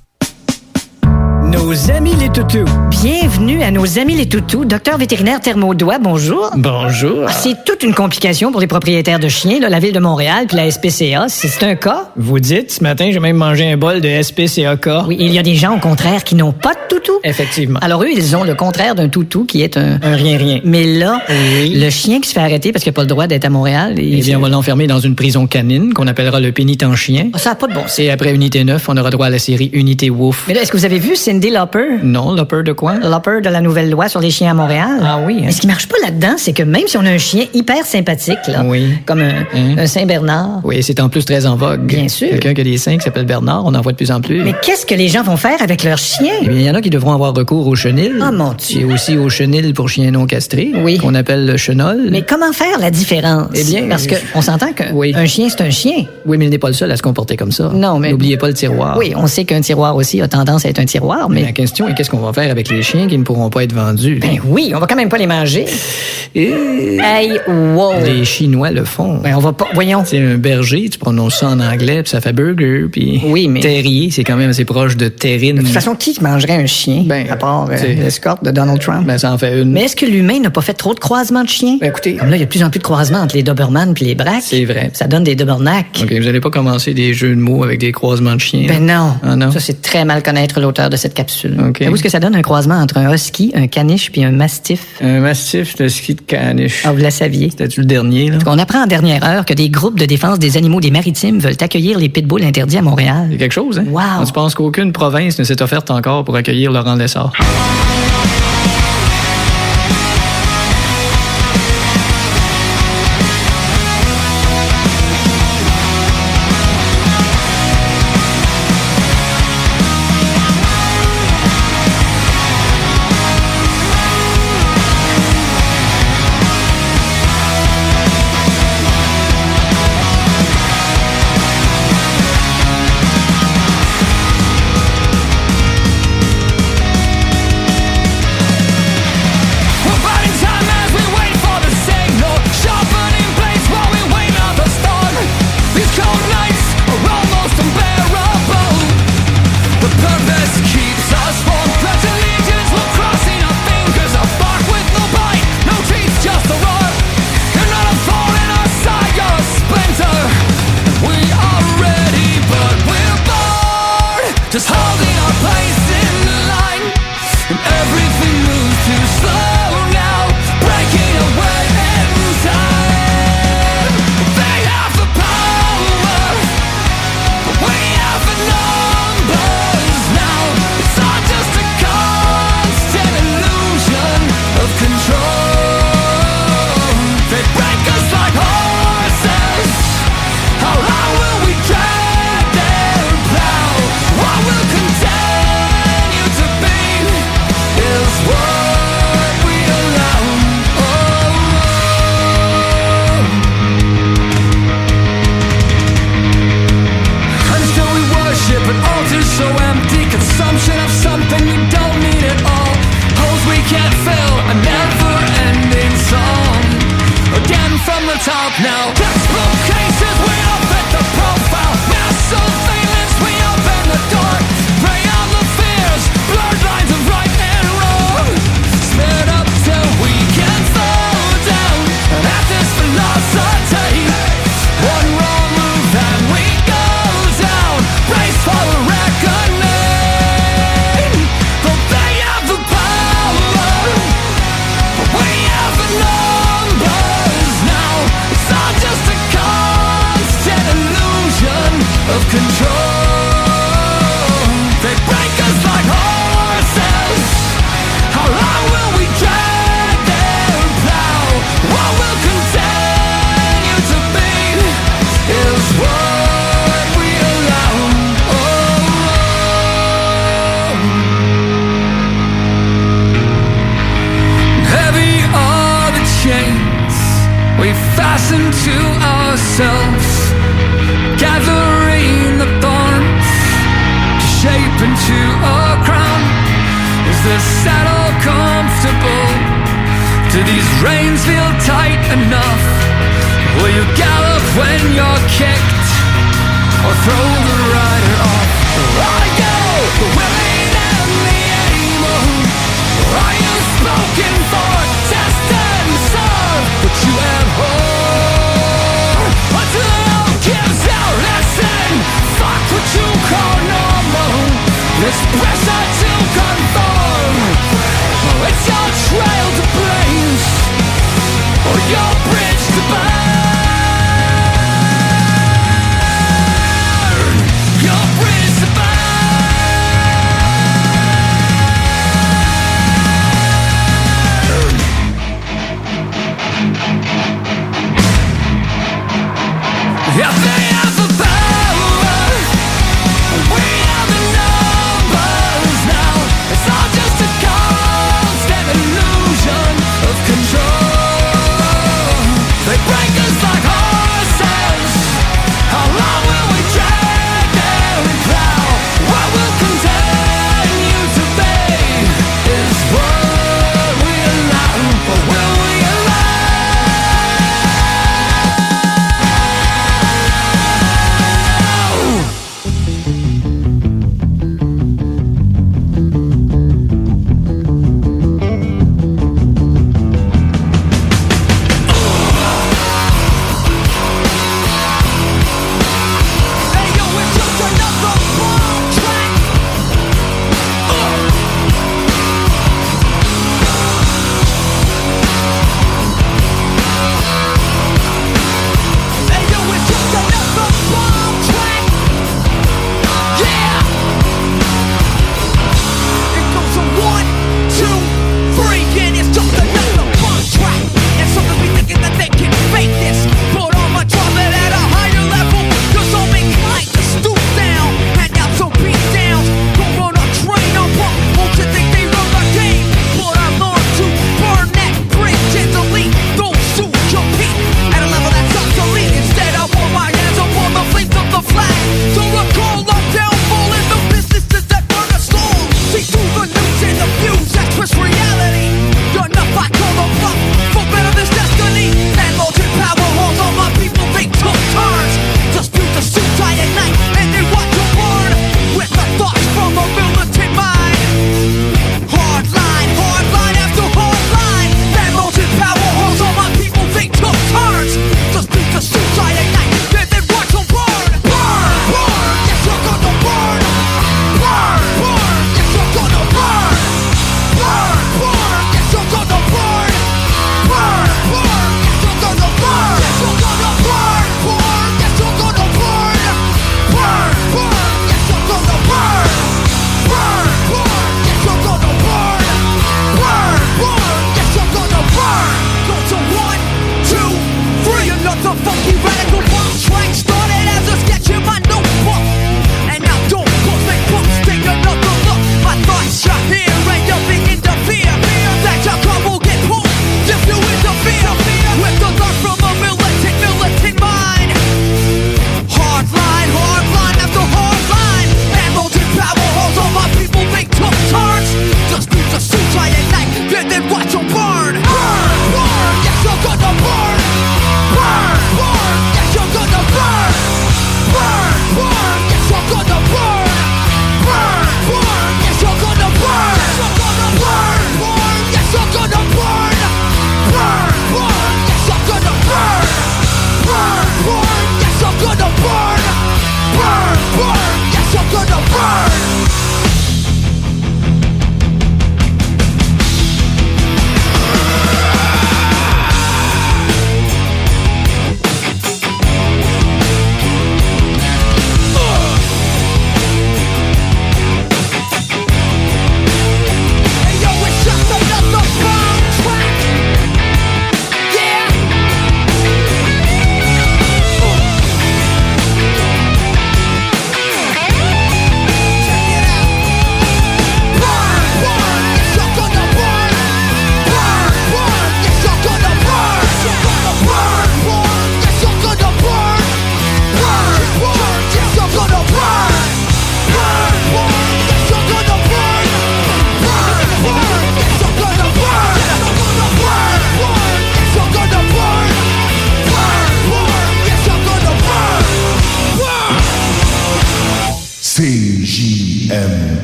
[SPEAKER 36] Nos amis les toutous. Bienvenue à nos amis les toutous. Docteur vétérinaire Thermodois, bonjour.
[SPEAKER 10] Bonjour.
[SPEAKER 36] Ah, C'est toute une complication pour les propriétaires de chiens, là, la Ville de Montréal puis la SPCA. C'est un cas?
[SPEAKER 10] Vous dites, ce matin, j'ai même mangé un bol de SPCAK.
[SPEAKER 36] Oui, il y a des gens, au contraire, qui n'ont pas de toutou.
[SPEAKER 10] Effectivement.
[SPEAKER 36] Alors eux, ils ont le contraire d'un toutou qui est un...
[SPEAKER 10] Un rien-rien.
[SPEAKER 36] Mais là,
[SPEAKER 10] Oui.
[SPEAKER 36] le chien qui se fait arrêter parce qu'il n'a pas le droit d'être à Montréal...
[SPEAKER 10] Eh bien, on va l'enfermer dans une prison canine qu'on appellera le pénitent chien.
[SPEAKER 36] Ah, Ça n'a pas de bon sens.
[SPEAKER 10] Et après Unité 9, on aura droit à la série Unité Wolf.
[SPEAKER 36] Mais là, est-ce que vous avez vu Cindy Lopper?
[SPEAKER 10] Non, le peur de quoi?
[SPEAKER 36] Lopper de la nouvelle loi sur les chiens à Montréal.
[SPEAKER 10] Ah oui, hein?
[SPEAKER 36] Mais ce qui marche pas là-dedans, c'est que même si on a un chien hyper sympathique, là,
[SPEAKER 10] Oui.
[SPEAKER 36] comme un,
[SPEAKER 10] Hein?
[SPEAKER 36] un Saint-Bernard,
[SPEAKER 10] Oui, c'est en plus très en vogue.
[SPEAKER 36] Bien sûr.
[SPEAKER 10] Quelqu'un qui a des seins qui s'appelle Bernard, on en voit de plus en plus.
[SPEAKER 36] mais qu'est-ce que les gens vont faire avec leur chien?
[SPEAKER 10] Eh il y en a qui devront avoir recours au chenil.
[SPEAKER 36] Ah, mon Dieu.
[SPEAKER 10] Et aussi au chenil pour chiens non castrés.
[SPEAKER 36] Oui.
[SPEAKER 10] Qu'on appelle le chenol.
[SPEAKER 36] Mais comment faire la différence?
[SPEAKER 10] Eh bien,
[SPEAKER 36] Parce que on s'entend qu'un
[SPEAKER 10] Oui.
[SPEAKER 36] chien, c'est un chien.
[SPEAKER 10] Oui, mais il n'est pas le seul à se comporter comme ça.
[SPEAKER 36] Non, mais-
[SPEAKER 10] N'oubliez pas le tiroir.
[SPEAKER 36] Oui, on sait qu'un tiroir aussi a tendance à être un tiroir,
[SPEAKER 10] Mais la question est qu'est-ce qu'on va faire avec les chiens qui ne pourront pas être vendus?
[SPEAKER 36] Ben oui, on va quand même pas les manger.
[SPEAKER 10] Et...
[SPEAKER 36] Hey, wow!
[SPEAKER 10] Les Chinois le font.
[SPEAKER 36] Ben on va pas... Voyons.
[SPEAKER 10] C'est un berger, tu prononces ça en anglais, puis ça fait burger, puis
[SPEAKER 36] Oui, mais-
[SPEAKER 10] terrier, c'est quand même assez proche de terrine.
[SPEAKER 36] De toute façon, qui mangerait un chien,
[SPEAKER 10] Ben,
[SPEAKER 36] à part euh, l'escorte de Donald Trump?
[SPEAKER 10] ben, ça en fait une.
[SPEAKER 36] Mais est-ce que l'humain n'a pas fait trop de croisements de chiens?
[SPEAKER 10] Ben, écoutez,
[SPEAKER 36] Comme là, il y a de plus en plus de croisements entre les Doberman puis les Braques.
[SPEAKER 10] C'est vrai.
[SPEAKER 36] Ça donne des Dobernacs.
[SPEAKER 10] OK, vous allez pas commencer des jeux de mots avec des croisements de chiens.
[SPEAKER 36] Ben non.
[SPEAKER 10] Ah non?
[SPEAKER 36] Ça, c'est très mal connaître l'auteur de cette capsule.
[SPEAKER 10] OK.
[SPEAKER 36] Savez-vous ce que ça donne, un croisement entre un husky, un caniche puis un mastiff?
[SPEAKER 10] Un massif de ski de caniche.
[SPEAKER 36] Ah, vous la saviez?
[SPEAKER 10] C'était-tu le dernier, là?
[SPEAKER 36] On apprend en dernière heure que des groupes de défense des animaux des maritimes veulent accueillir les pitbulls interdits à Montréal.
[SPEAKER 10] C'est quelque chose, hein?
[SPEAKER 36] Wow.
[SPEAKER 10] Tu penses qu'aucune province ne s'est offerte encore pour accueillir Laurent Lessard?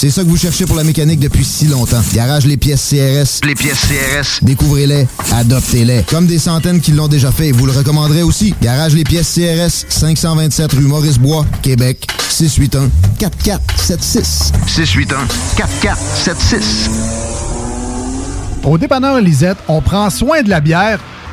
[SPEAKER 32] C'est ça que vous cherchez pour la mécanique depuis si longtemps. Garage Les Pièces CRS. Les pièces CRS. Découvrez-les, adoptez-les. Comme des centaines qui l'ont déjà fait vous le recommanderez aussi. Garage Les Pièces CRS, 527 rue Maurice-Bois, Québec, 681 4476. 681 4476.
[SPEAKER 21] Au dépanneur Lisette, on prend soin de la bière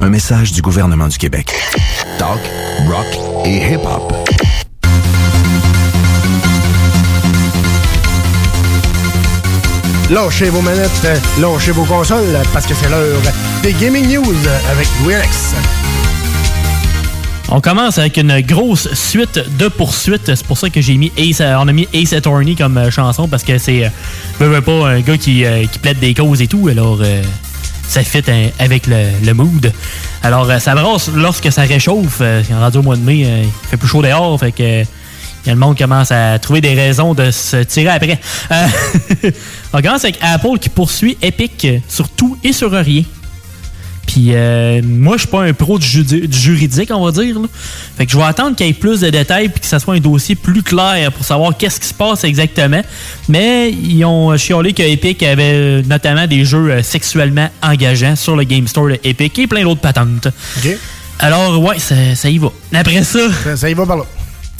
[SPEAKER 37] Un message du gouvernement du Québec.
[SPEAKER 38] Talk, rock et hip-hop.
[SPEAKER 9] Lâchez vos manettes, euh, lâchez vos consoles, parce que c'est l'heure des Gaming News avec Werex.
[SPEAKER 11] On commence avec une grosse suite de poursuites. C'est pour ça que j'ai mis Ace, euh, on a mis Ace Attorney comme euh, chanson parce que c'est, euh, pas, un gars qui, euh, qui plaide des causes et tout. Alors, euh, ça fit hein, avec le, mood. Alors, euh, ça brasse lorsque ça réchauffe. Euh, rendu au mois de mai, euh, il fait plus chaud dehors. Fait que le monde commence à trouver des raisons de se tirer après. On commence avec Apple qui poursuit Epic sur tout et sur rien. Puis euh, moi, je suis pas un pro du, juridique, on va dire. là. Fait que je vais attendre qu'il y ait plus de détails puis que ça soit un dossier plus clair pour savoir qu'est-ce qui se passe exactement. Mais ils ont chiolé que Epic avait euh, notamment des jeux euh, sexuellement engageants sur le Game Store de Epic et plein d'autres patentes. Alors, ouais, ça, ça y va. Après ça...
[SPEAKER 9] Ça, y va par là.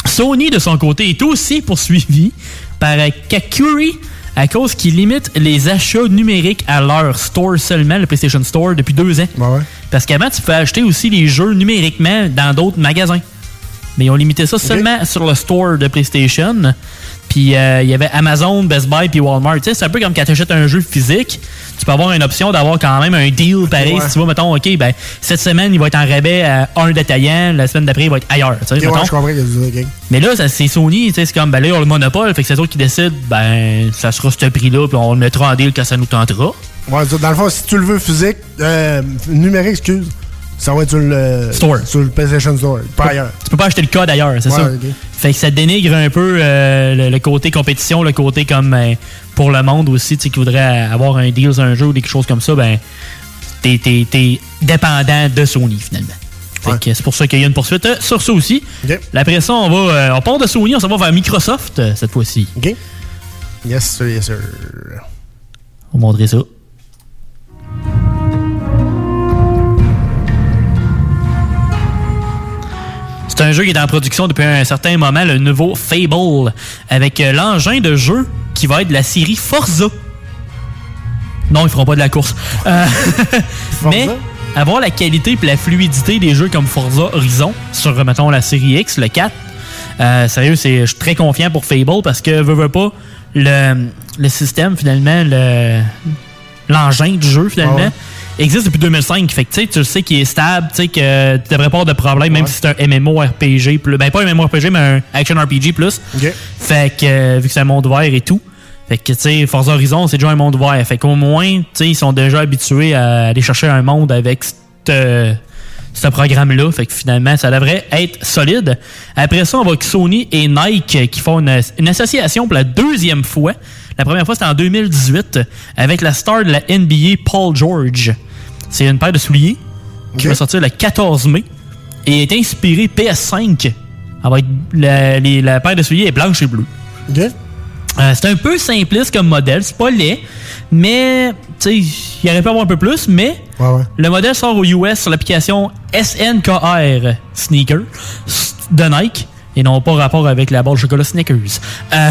[SPEAKER 11] Sony, de son côté, est aussi poursuivi par euh, Kakuri à cause qu'ils limitent les achats numériques à leur store seulement, le PlayStation Store, depuis deux ans. Parce qu'avant, tu pouvais acheter aussi les jeux numériquement dans d'autres magasins. Mais ils ont limité ça seulement sur le store de PlayStation. Puis euh, il y avait Amazon, Best Buy puis Walmart. Tu sais, c'est un peu comme quand tu achètes un jeu physique, tu peux avoir une option d'avoir quand même un deal pareil.
[SPEAKER 9] Ouais.
[SPEAKER 11] Si tu vas, mettons, OK, ben, cette semaine, il va être en rabais à un détaillant, la semaine d'après, il va être ailleurs.
[SPEAKER 9] ouais, je comprends.
[SPEAKER 11] Mais là, c'est Sony, tu sais, c'est comme, ben là, ils ont le monopole, fait que c'est eux qui décident, ben, ça sera ce prix-là, puis on le mettra en deal quand ça nous tentera.
[SPEAKER 9] Ouais, dans le fond, si tu le veux physique, euh, numérique, excuse, ça va être sur le,
[SPEAKER 11] Store.
[SPEAKER 9] sur le PlayStation Store, pas ailleurs.
[SPEAKER 11] Tu peux pas acheter le code ailleurs, c'est
[SPEAKER 9] Ouais,
[SPEAKER 11] ça. Fait que ça dénigre un peu euh, le, le côté compétition, le côté comme euh, pour le monde aussi, tu sais, qui voudrait avoir un deal sur un jeu ou quelque chose comme ça, ben, t'es, t'es- t'es dépendant de Sony finalement. Fait que c'est pour ça qu'il y a une poursuite euh, sur ça aussi. Là, Après ça, on va euh, on part de Sony, on s'en va vers Microsoft cette fois-ci.
[SPEAKER 9] OK. Yes, sir, yes, sir.
[SPEAKER 11] On va montrer ça. C'est un jeu qui est en production depuis un certain moment, le nouveau Fable, avec euh, l'engin de jeu qui va être de la série Forza. Non, ils feront pas de la course. Euh, mais avoir la qualité et la fluidité des jeux comme Forza Horizon sur, mettons, la série X, le 4, euh, sérieux, je suis très confiant pour Fable parce que, veux, veux pas, le, le système, finalement, le, l'engin du jeu, finalement,
[SPEAKER 9] Ah ouais.
[SPEAKER 11] Existe depuis 2005. Fait que, tu sais, tu sais qu'il est stable, tu sais que tu devrais pas avoir de problème, même si c'est un MMORPG, plus, ben pas un MMORPG, mais un Action RPG plus. Fait que, euh, vu que c'est un monde ouvert et tout. Fait que, tu sais, Forza Horizon, c'est déjà un monde ouvert. Fait qu'au moins, tu sais, ils sont déjà habitués à aller chercher un monde avec cette, ce programme-là. Fait que finalement, ça devrait être solide. Après ça, on va avec Sony et Nike qui font une, une association pour la deuxième fois. La première fois, c'était en 2018 avec la star de la NBA, Paul George. C'est une paire de souliers qui va sortir le 14 mai et est inspirée PS5. Elle va être- la, les- la paire de souliers est blanche et bleue. Euh, c'est un peu simpliste comme modèle, c'est pas laid, mais il aurait pu avoir un peu plus, mais le modèle sort aux US sur l'application SNKR Sneaker de Nike et non pas rapport avec la barre de chocolat Snickers. Euh,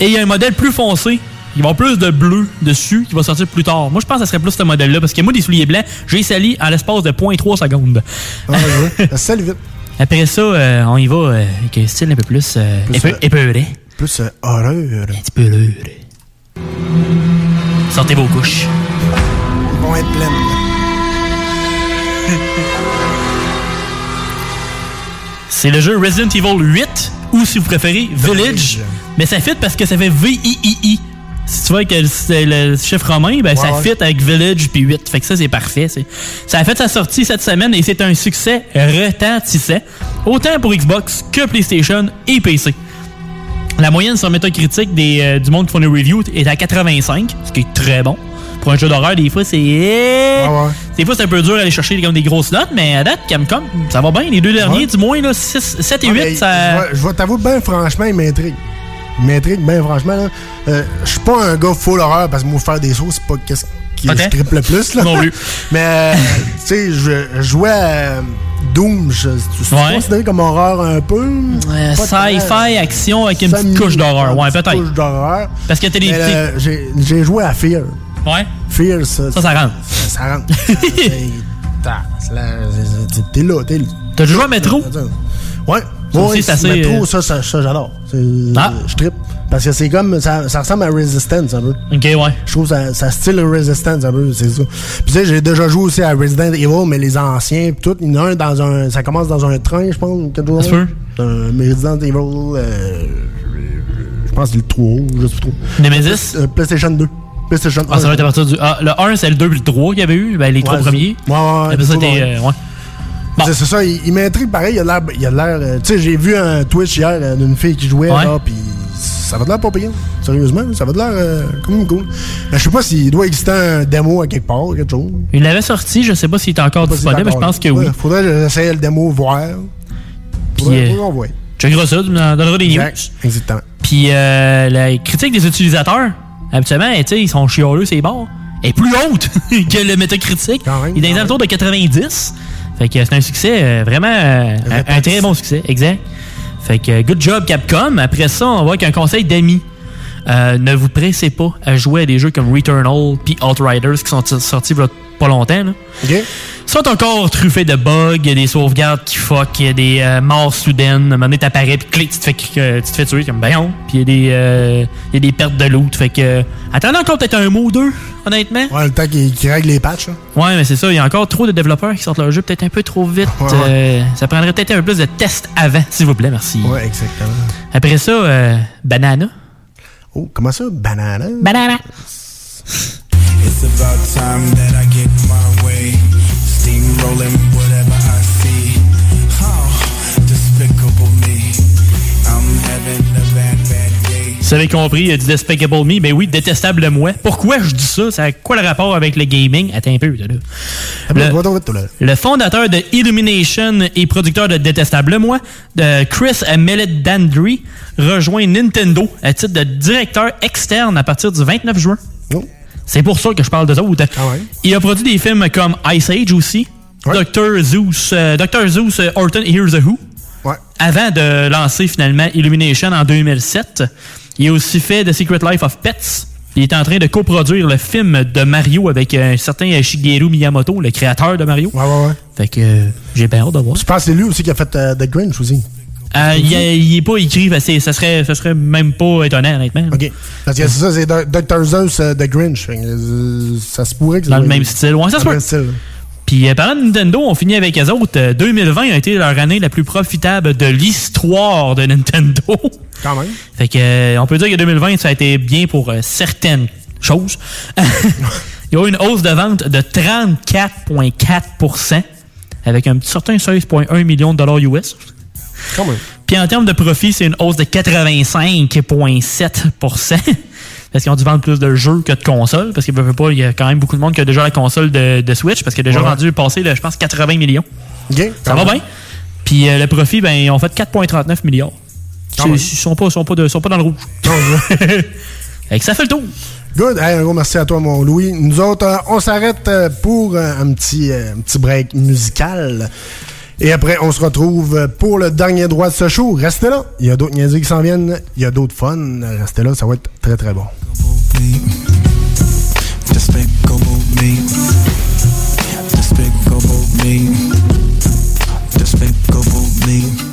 [SPEAKER 11] et il y a un modèle plus foncé. Il va y avoir plus de bleu dessus qui va sortir plus tard. Moi, je pense que ça serait plus ce modèle-là parce que moi, des souliers blancs, j'ai sali en l'espace de 0.3 secondes.
[SPEAKER 9] Ça sale vite.
[SPEAKER 11] Après ça, euh, on y va euh, avec un style un peu plus, euh,
[SPEAKER 9] Plus, euh,
[SPEAKER 11] épeuré.
[SPEAKER 9] Plus horreur. Un
[SPEAKER 11] petit peu l'heure. Sortez vos couches.
[SPEAKER 9] Ils vont être pleines.
[SPEAKER 11] C'est le jeu Resident Evil 8 ou si vous préférez Village. Mais ça fit parce que ça fait V-I-I-I. Si tu vois que c'est le chiffre romain, ben ça fit avec Village puis 8. Fait que ça, c'est parfait. Ça a fait sa sortie cette semaine et c'est un succès retentissant. Autant pour Xbox que PlayStation et PC. La moyenne sur Metacritic des, euh, du monde qui font des reviews est à 85, ce qui est très bon. Pour un jeu d'horreur, des fois, c'est. Des fois, c'est un peu dur d'aller chercher comme des grosses notes, mais à date, Capcom, ça va bien. Les deux derniers,
[SPEAKER 9] Ouais.
[SPEAKER 11] du moins, là, 6, 7 et
[SPEAKER 9] Ah,
[SPEAKER 11] 8,
[SPEAKER 9] mais
[SPEAKER 11] ça.
[SPEAKER 9] Je vais- t'avouer, ben franchement, il m'intrigue. M'intrigue, ben franchement. là. Euh, Je suis pas un gars full horreur parce que moi, faire des sauts, c'est pas qu'est-ce qui
[SPEAKER 11] Ok.
[SPEAKER 9] je trippe le plus. Là.
[SPEAKER 11] Non plus.
[SPEAKER 9] Mais, euh, tu sais, je jouais à Doom. Je, tu
[SPEAKER 11] Ouais.
[SPEAKER 9] considéré comme horreur un peu?
[SPEAKER 11] Euh. Sci-fi, action avec une petite couche d'horreur. Ouais,
[SPEAKER 9] une petite
[SPEAKER 11] peut-être.
[SPEAKER 9] couche d'horreur.
[SPEAKER 11] Parce que des. T'es-
[SPEAKER 9] euh, J'ai joué à Fear.
[SPEAKER 11] Ouais.
[SPEAKER 9] Fear, ça.
[SPEAKER 11] Ça, ça rentre.
[SPEAKER 9] Ça, ça rentre. T'es là, t'es là.
[SPEAKER 11] T'as joué à Metro?
[SPEAKER 9] Ouais. Ouais,
[SPEAKER 11] aussi, c'est assez, euh,
[SPEAKER 9] ça, ça, ça, j'adore.
[SPEAKER 11] Ah.
[SPEAKER 9] Je trippe. Parce que c'est comme. Ça, ça ressemble à Resistance un peu.
[SPEAKER 11] Ok, ouais.
[SPEAKER 9] Je trouve ça, ça style Resistance un peu, c'est ça. Puis tu sais, j'ai déjà joué aussi à Resident Evil, mais les anciens, pis tout. Il y en a un dans un. Ça commence dans un train, je pense. quelque chose. Un mais Resident Evil. euh, je pense que c'est le 3, je sais pas trop.
[SPEAKER 11] Nemesis?
[SPEAKER 9] Euh, PlayStation 2. PlayStation
[SPEAKER 11] Ah, ça va être à partir du. Ah, le 1, c'est le 2 et le 3 qu'il y avait eu? Ben, les trois
[SPEAKER 9] Ouais,
[SPEAKER 11] premiers?
[SPEAKER 9] ouais, ouais,
[SPEAKER 11] Après ça,
[SPEAKER 9] ouais.
[SPEAKER 11] t'es. euh, ouais.
[SPEAKER 9] C'est c'est ça, il, il m'intrigue pareil, il a l'air. Il a l'air. euh, tu sais, j'ai vu un Twitch hier euh, d'une fille qui jouait,
[SPEAKER 11] Ouais.
[SPEAKER 9] là, pis ça va de l'air pas payant. Sérieusement, ça va de l'air euh, quand même cool. Mais je sais pas s'il doit exister un démo à quelque part, quelque chose.
[SPEAKER 11] Il l'avait sorti, je sais pas s'il est encore disponible, mais je pense que oui.
[SPEAKER 9] Ouais, Faudrait que j'essaye le démo, voir.
[SPEAKER 11] Puis, euh,
[SPEAKER 9] qu'on voie.
[SPEAKER 11] checkeras ça, tu me donneras des news.
[SPEAKER 9] Exact, Exactement.
[SPEAKER 11] Puis euh, la critique des utilisateurs, habituellement, tu sais, ils sont chialeux, c'est bords, est plus haute que le métacritique. Il est dans les de 90. Fait que c'est un succès, euh, vraiment, euh, un, un très bon succès, exact. Fait que good job Capcom. Après ça, on voit qu'un conseil d'amis. Euh, ne vous pressez pas à jouer à des jeux comme Returnal puis Outriders qui sont sortis il y a pas longtemps. Là. Ils sont encore truffés de bugs, il y a des sauvegardes qui fuck, il y a des euh, morts soudaines. À un moment donné, t'apparais puis clic, tu te fais, euh, tu te fais tuer comme ben non. Puis il y, a des, euh, y a des pertes de loot. Fait que euh, attendez encore peut-être un mot ou deux, honnêtement.
[SPEAKER 9] Ouais, le temps qu'il qu'il règle les patchs. là.
[SPEAKER 11] Ouais, mais c'est ça, il y a encore trop de développeurs qui sortent leur jeu peut-être un peu trop vite.
[SPEAKER 9] Ouais, ouais.
[SPEAKER 11] Euh, ça prendrait peut-être un peu plus de tests avant, s'il vous plaît, merci.
[SPEAKER 9] Ouais, exactement.
[SPEAKER 11] Après ça, euh, Banana.
[SPEAKER 9] Oh, comment ça? Banana?
[SPEAKER 11] Banana.
[SPEAKER 34] It's about time that I get my way. Steamrolling
[SPEAKER 11] vous avez compris, euh, du Despicable Me, ben oui, détestable moi. Pourquoi je dis ça? Ça a quoi le rapport avec le gaming? Attends un peu, là. Le, le fondateur de Illumination et producteur de Détestable Moi, de Chris Meledandri, rejoint Nintendo à titre de directeur externe à partir du 29 juin. C'est pour ça que je parle de autres. Il a produit des films comme Ice Age aussi, Dr. Zeus, euh, Dr. Zeus euh, Horton Here's a Who. Avant de lancer finalement Illumination en 2007, il a aussi fait The Secret Life of Pets. Il est en train de coproduire le film de Mario avec un certain Shigeru Miyamoto, le créateur de Mario.
[SPEAKER 9] Ouais, ouais, ouais.
[SPEAKER 11] Fait que euh, j'ai bien hâte de voir.
[SPEAKER 9] Je pense que c'est lui aussi qui a fait euh, The Grinch aussi.
[SPEAKER 11] Euh, il, a- il est pas écrit, ça serait, ça serait même pas étonnant, honnêtement.
[SPEAKER 9] OK. Parce que c'est ça, c'est Dr. Zeus euh, The Grinch. Euh, ça se pourrait que
[SPEAKER 11] Dans le
[SPEAKER 9] soit-
[SPEAKER 11] même style. Ouais, ça se
[SPEAKER 9] Dans
[SPEAKER 11] peut.
[SPEAKER 9] le même style.
[SPEAKER 11] Puis euh, parlant de Nintendo, on finit avec eux autres. Euh, 2020 a été leur année la plus profitable de l'histoire de Nintendo.
[SPEAKER 9] Quand même.
[SPEAKER 11] Fait que euh, on peut dire que 2020 ça a été bien pour euh, certaines choses. Il y a eu une hausse de vente de 34,4% avec un certain 16,1 millions de dollars US.
[SPEAKER 9] Quand même.
[SPEAKER 11] Puis en termes de profit, c'est une hausse de 85,7% parce qu'ils ont dû vendre plus de jeux que de consoles. Parce qu'il veut pas, il y a quand même beaucoup de monde qui a déjà la console de, de Switch parce qu'il a déjà
[SPEAKER 9] Ouais.
[SPEAKER 11] rendu passer, là, je pense, 80 millions.
[SPEAKER 9] OK.
[SPEAKER 11] Ça va bien? Puis euh, le profit, ben, ils ont fait 4,39 milliards. Ils sont pas, sont, pas de- sont pas dans le rouge. Fait que ça fait le tour.
[SPEAKER 9] Good. Hey, un gros merci à toi, mon Louis. Nous autres, euh, on s'arrête euh, pour euh, un petit, un petit break musical. Et après, on se retrouve pour le dernier droit de ce show. Restez là. Il y a d'autres niaiseries qui s'en viennent. Il y a d'autres fun. Restez là. Ça va être très, très bon.
[SPEAKER 34] Despicable me. Despicable me.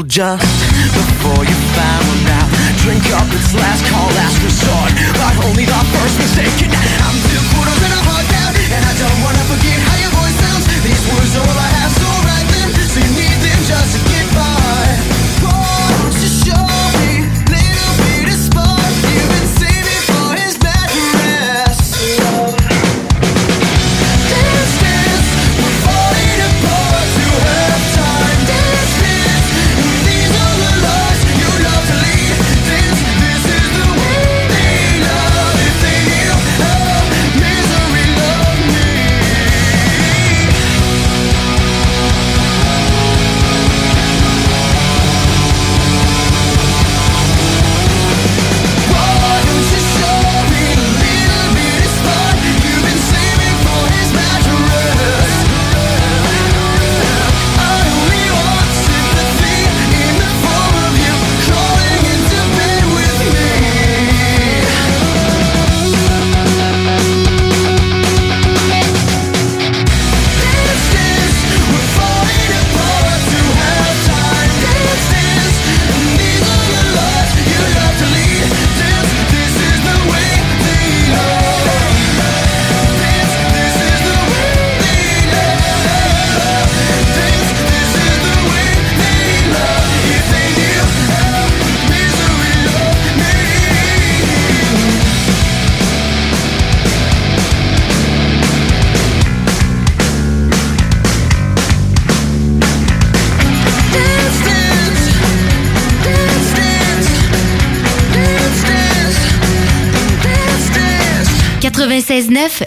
[SPEAKER 10] soldier.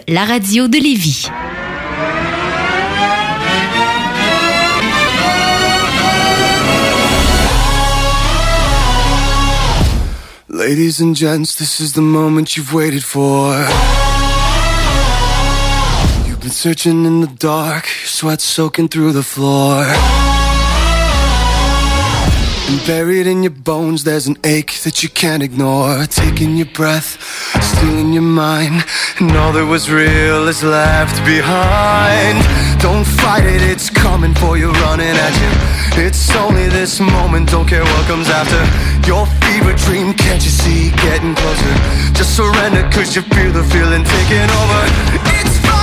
[SPEAKER 10] la radio de Lévis.
[SPEAKER 12] Ladies and gents, this is the moment you've waited for. You've been searching in the dark, sweat soaking through the floor. Buried in your bones, there's an ache that you can't ignore. Taking your breath, stealing your mind, and all that was real is left behind. Don't fight it, it's coming for you, running at you. It's only this moment, don't care what comes after. Your fever dream, can't you see, getting closer? Just surrender, cause you feel the feeling taking over. It's
[SPEAKER 39] fine.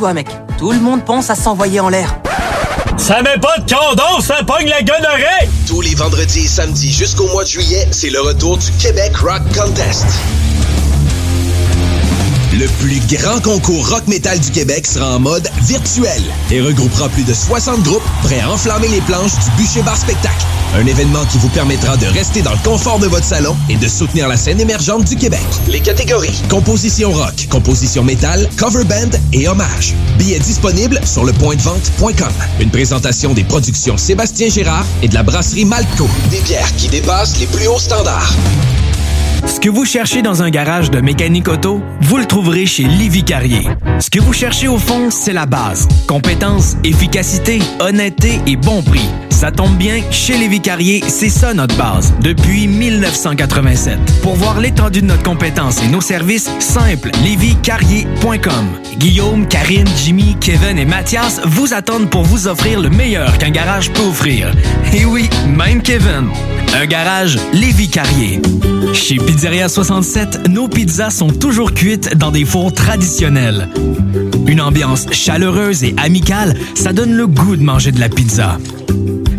[SPEAKER 39] Toi, mec. Tout le monde pense à s'envoyer en l'air.
[SPEAKER 11] Ça met pas de condom, ça pogne la gonorrhée!
[SPEAKER 40] Tous les vendredis et samedis jusqu'au mois de juillet, c'est le retour du Québec Rock Contest. Le plus grand concours rock metal du Québec sera en mode virtuel et regroupera plus de 60 groupes prêts à enflammer les planches du Bûcher Bar Spectacle. Un événement qui vous permettra de rester dans le confort de votre salon et de soutenir la scène émergente du Québec. Les catégories composition rock, composition métal, cover band et hommage. Billets disponibles sur le vente.com. Une présentation des productions Sébastien Gérard et de la brasserie Malco. Des bières qui dépassent les plus hauts standards.
[SPEAKER 41] Ce que vous cherchez dans un garage de mécanique auto, vous le trouverez chez Livy Carrier. Ce que vous cherchez au fond, c'est la base. Compétence, efficacité, honnêteté et bon prix. Ça tombe bien, chez Lévi Carrier, c'est ça notre base, depuis 1987. Pour voir l'étendue de notre compétence et nos services, simple, lévicarrier.com. Guillaume, Karine, Jimmy, Kevin et Mathias vous attendent pour vous offrir le meilleur qu'un garage peut offrir. Et oui, même Kevin. Un garage Lévi Carrier. Chez Pizzeria 67, nos pizzas sont toujours cuites dans des fours traditionnels. Une ambiance chaleureuse et amicale, ça donne le goût de manger de la pizza.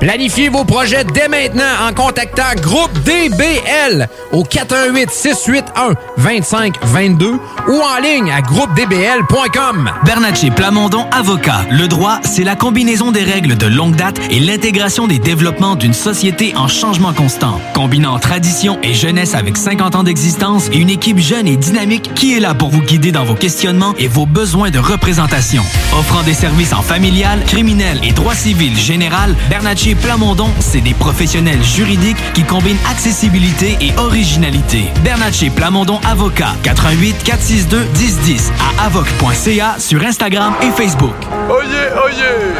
[SPEAKER 16] Planifiez vos projets dès maintenant en contactant Groupe DBL au 418 681 2522 ou en ligne à groupedbl.com.
[SPEAKER 41] Bernatchez Plamondon Avocat. Le droit, c'est la combinaison des règles de longue date et l'intégration des développements d'une société en changement constant. Combinant tradition et jeunesse avec 50 ans d'existence et une équipe jeune et dynamique qui est là pour vous guider dans vos questionnements et vos besoins de représentation. Offrant des services en familial, criminel et droit civil général, Bernatchez Plamondon, c'est des professionnels juridiques qui combinent accessibilité et originalité. Bernatchez Plamondon Avocat, 88 462 1010 à avoc.ca sur Instagram et Facebook.
[SPEAKER 42] Oyez, oyez!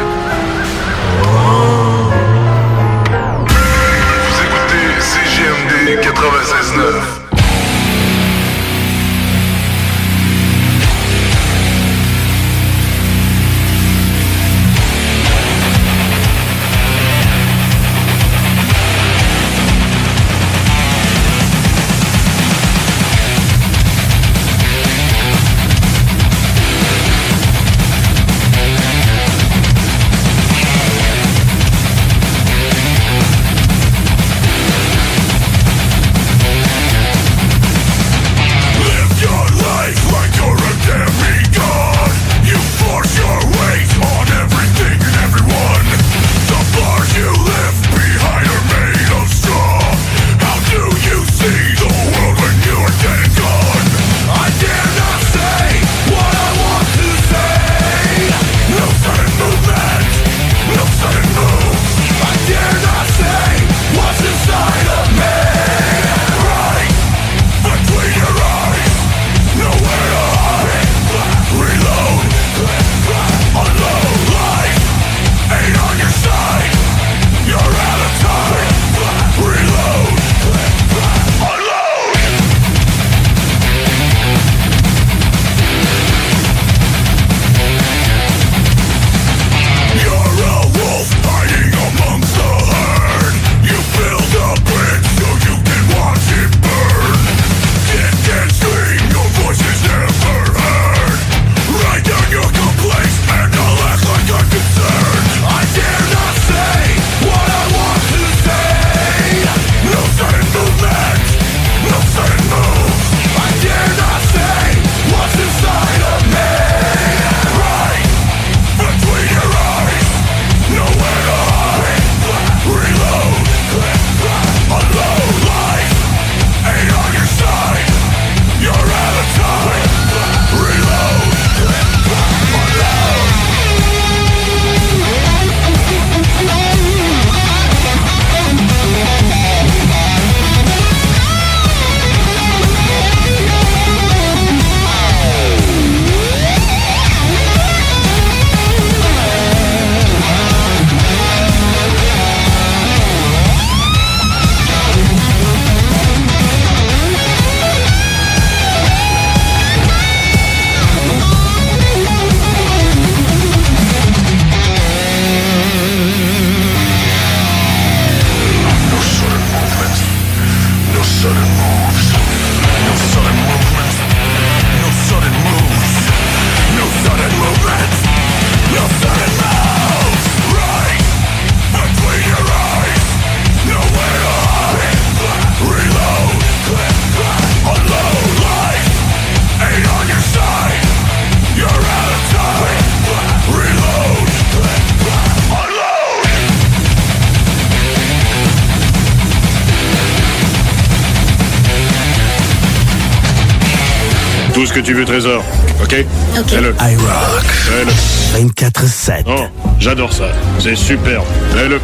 [SPEAKER 43] Vous écoutez CGMD 96.9.
[SPEAKER 12] tu veux, trésor. OK?
[SPEAKER 5] OK.
[SPEAKER 12] Fais-le.
[SPEAKER 19] I rock.
[SPEAKER 12] Fais-le.
[SPEAKER 19] 24-7.
[SPEAKER 12] Oh, j'adore ça. C'est superbe. Fais-le.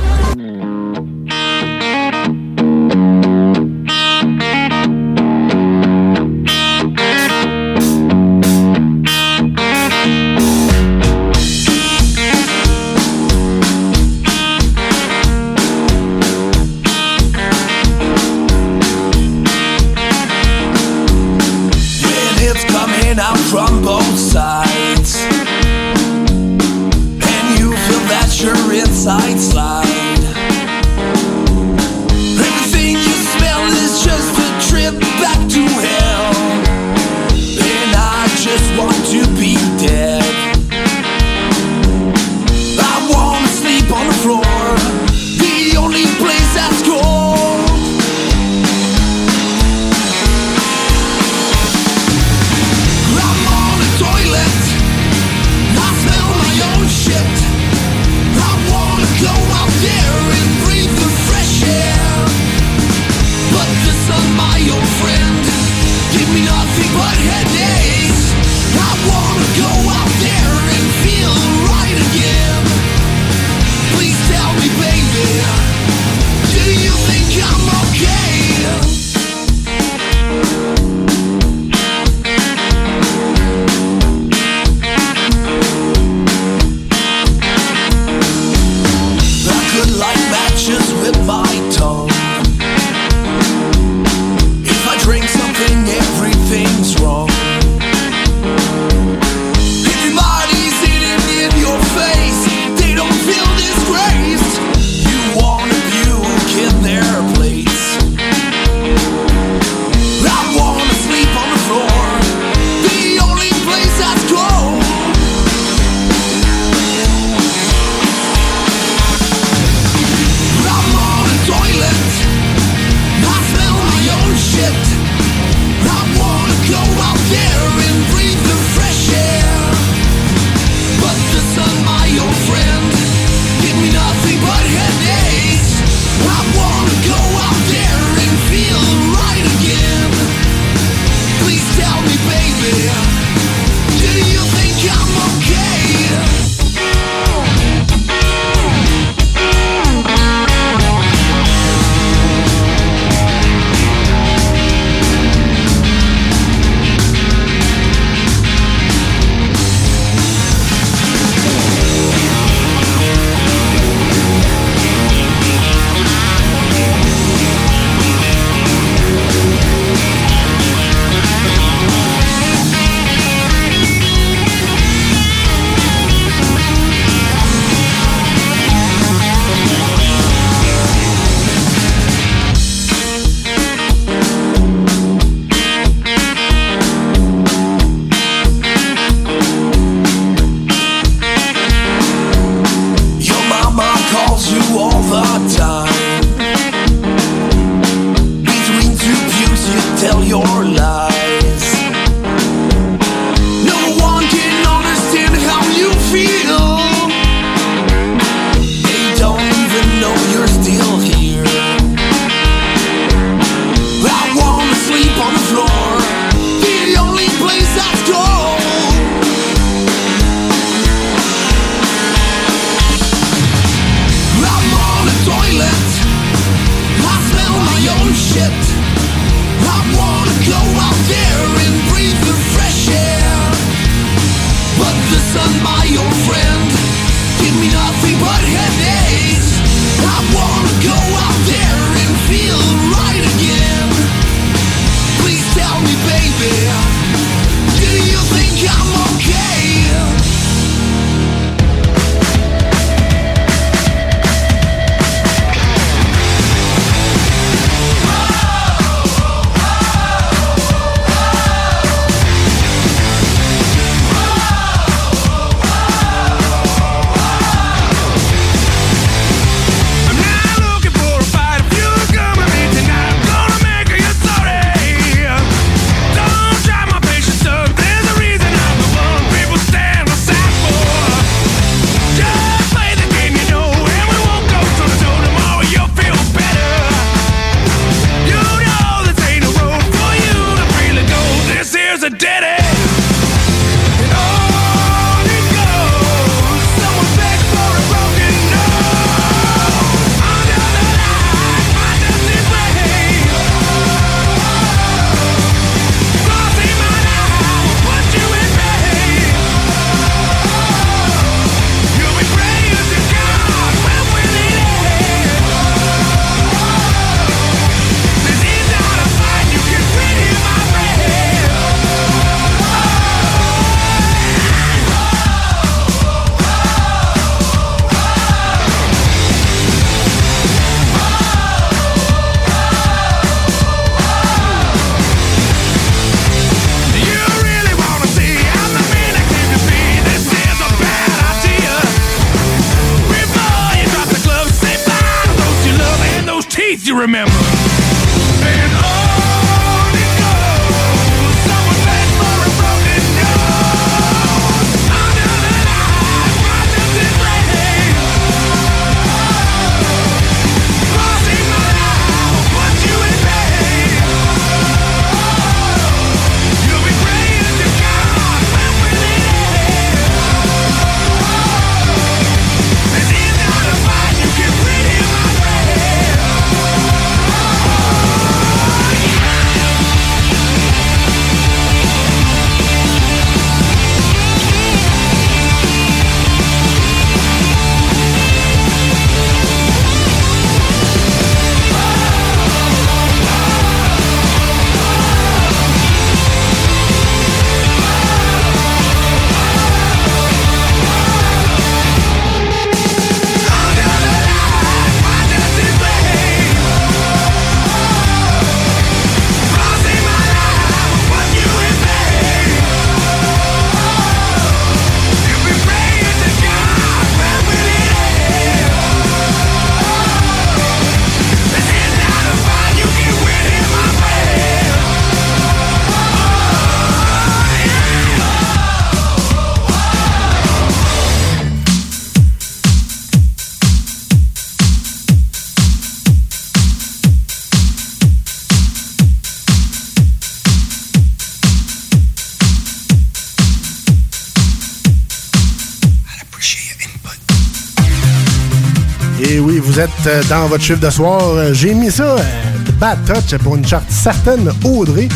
[SPEAKER 9] Euh, dans votre chiffre de soir. Euh, J'ai mis ça, euh, de Bad Touch, pour une charte certaine Audrey,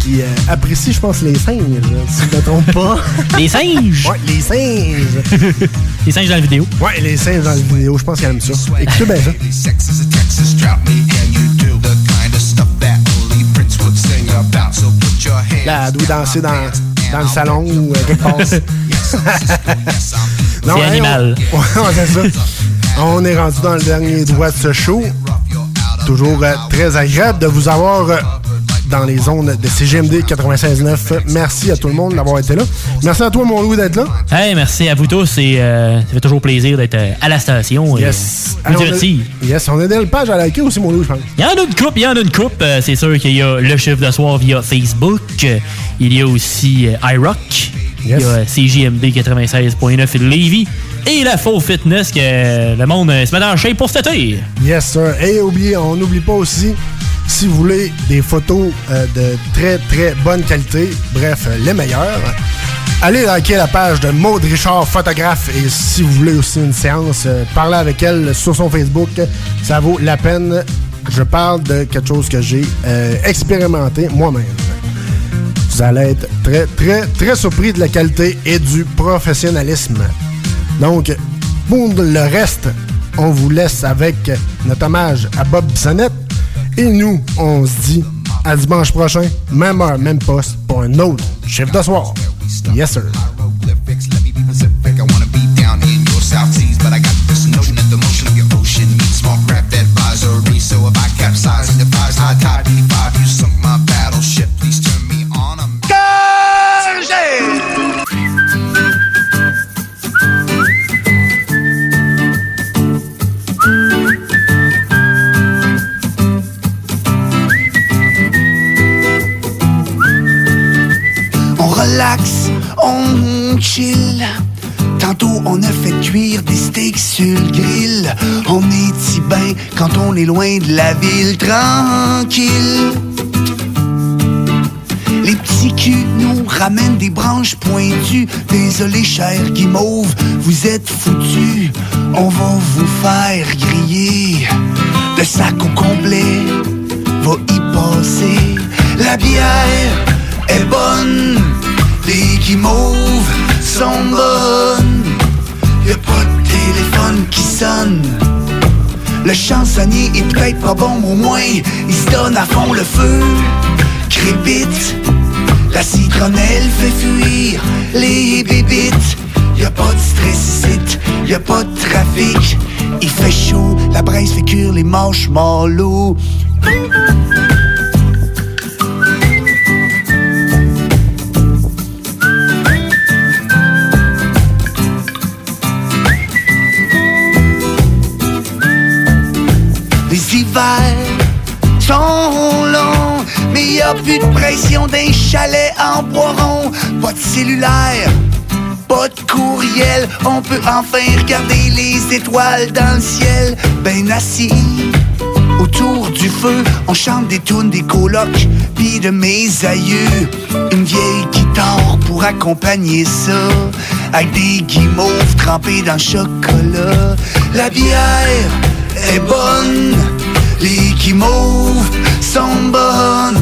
[SPEAKER 9] qui euh, apprécie, je pense, les singes, si je ne me trompe pas.
[SPEAKER 11] Les singes?
[SPEAKER 9] Ouais, les singes.
[SPEAKER 11] les singes dans la vidéo.
[SPEAKER 9] Ouais, les singes dans la vidéo, je pense qu'elle aime ça. Écoutez bien ça. Là, elle doit danser dans, dans le salon ou euh, quelque part.
[SPEAKER 11] C'est
[SPEAKER 9] hey,
[SPEAKER 11] animal.
[SPEAKER 9] on- Ouais, c'est ça. On est rendu dans le dernier droit de ce show. Toujours euh, très agréable de vous avoir euh, dans les zones de CGMD 96.9. Merci à tout le monde d'avoir été là. Merci à toi, mon Louis, d'être là.
[SPEAKER 11] Hey, merci à vous tous et euh, ça fait toujours plaisir d'être à la station. et,
[SPEAKER 9] Yes. Alors, on a-. Yes, on a des pages à liker aussi, mon Louis, je pense.
[SPEAKER 11] Il y en a une coupe, il y en a une coupe. C'est sûr qu'il y a le chiffre de soir via Facebook. Il y a aussi iRock. Il y a CJMD 96.9 de Lévis. Et la Faux Fitness que le monde se met en shape pour été.
[SPEAKER 9] Yes, sir. Et oubliez, on n'oublie pas aussi, si vous voulez des photos euh, de très, très bonne qualité, bref, euh, les meilleures, allez liker la page de Maude Richard, photographe. Et si vous voulez aussi une séance, euh, parlez avec elle sur son Facebook. Ça vaut la peine. Je parle de quelque chose que j'ai expérimenté moi-même. Vous allez être très, très, très surpris de la qualité et du professionnalisme. Donc, pour le reste, on vous laisse avec notre hommage à Bob Bissonnette. Et nous, on se dit à dimanche prochain, même heure, même poste, pour un autre chiffre de soir. Yes, sir.
[SPEAKER 34] On
[SPEAKER 44] est loin de la ville tranquille. Les petits culs nous ramènent des branches pointues. Désolé, cher guimauve, vous êtes foutus. On va vous faire griller. Le sac au complet va y passer. La bière est bonne. Les guimauves sont bonnes. Y a pas de téléphone qui sonne. Le chansonnier est peut-être pas bon, au moins il se donne à fond le feu. Crépite, la citronnelle fait fuir les bébites. Y a pas de stress ici, y a pas de trafic. Il fait chaud, la braise fait cuire les marshmallows. Les plus de pression d'un chalet en bois rond. Pas de cellulaire, pas de courriel, on peut enfin regarder les étoiles dans le ciel. Ben assis autour du feu, on chante des tunes des colocs, puis de mes aïeux. Une vieille guitare pour accompagner ça, avec des guimauves trempés dans le chocolat. La bière est bonne, les guimauves sont bonnes.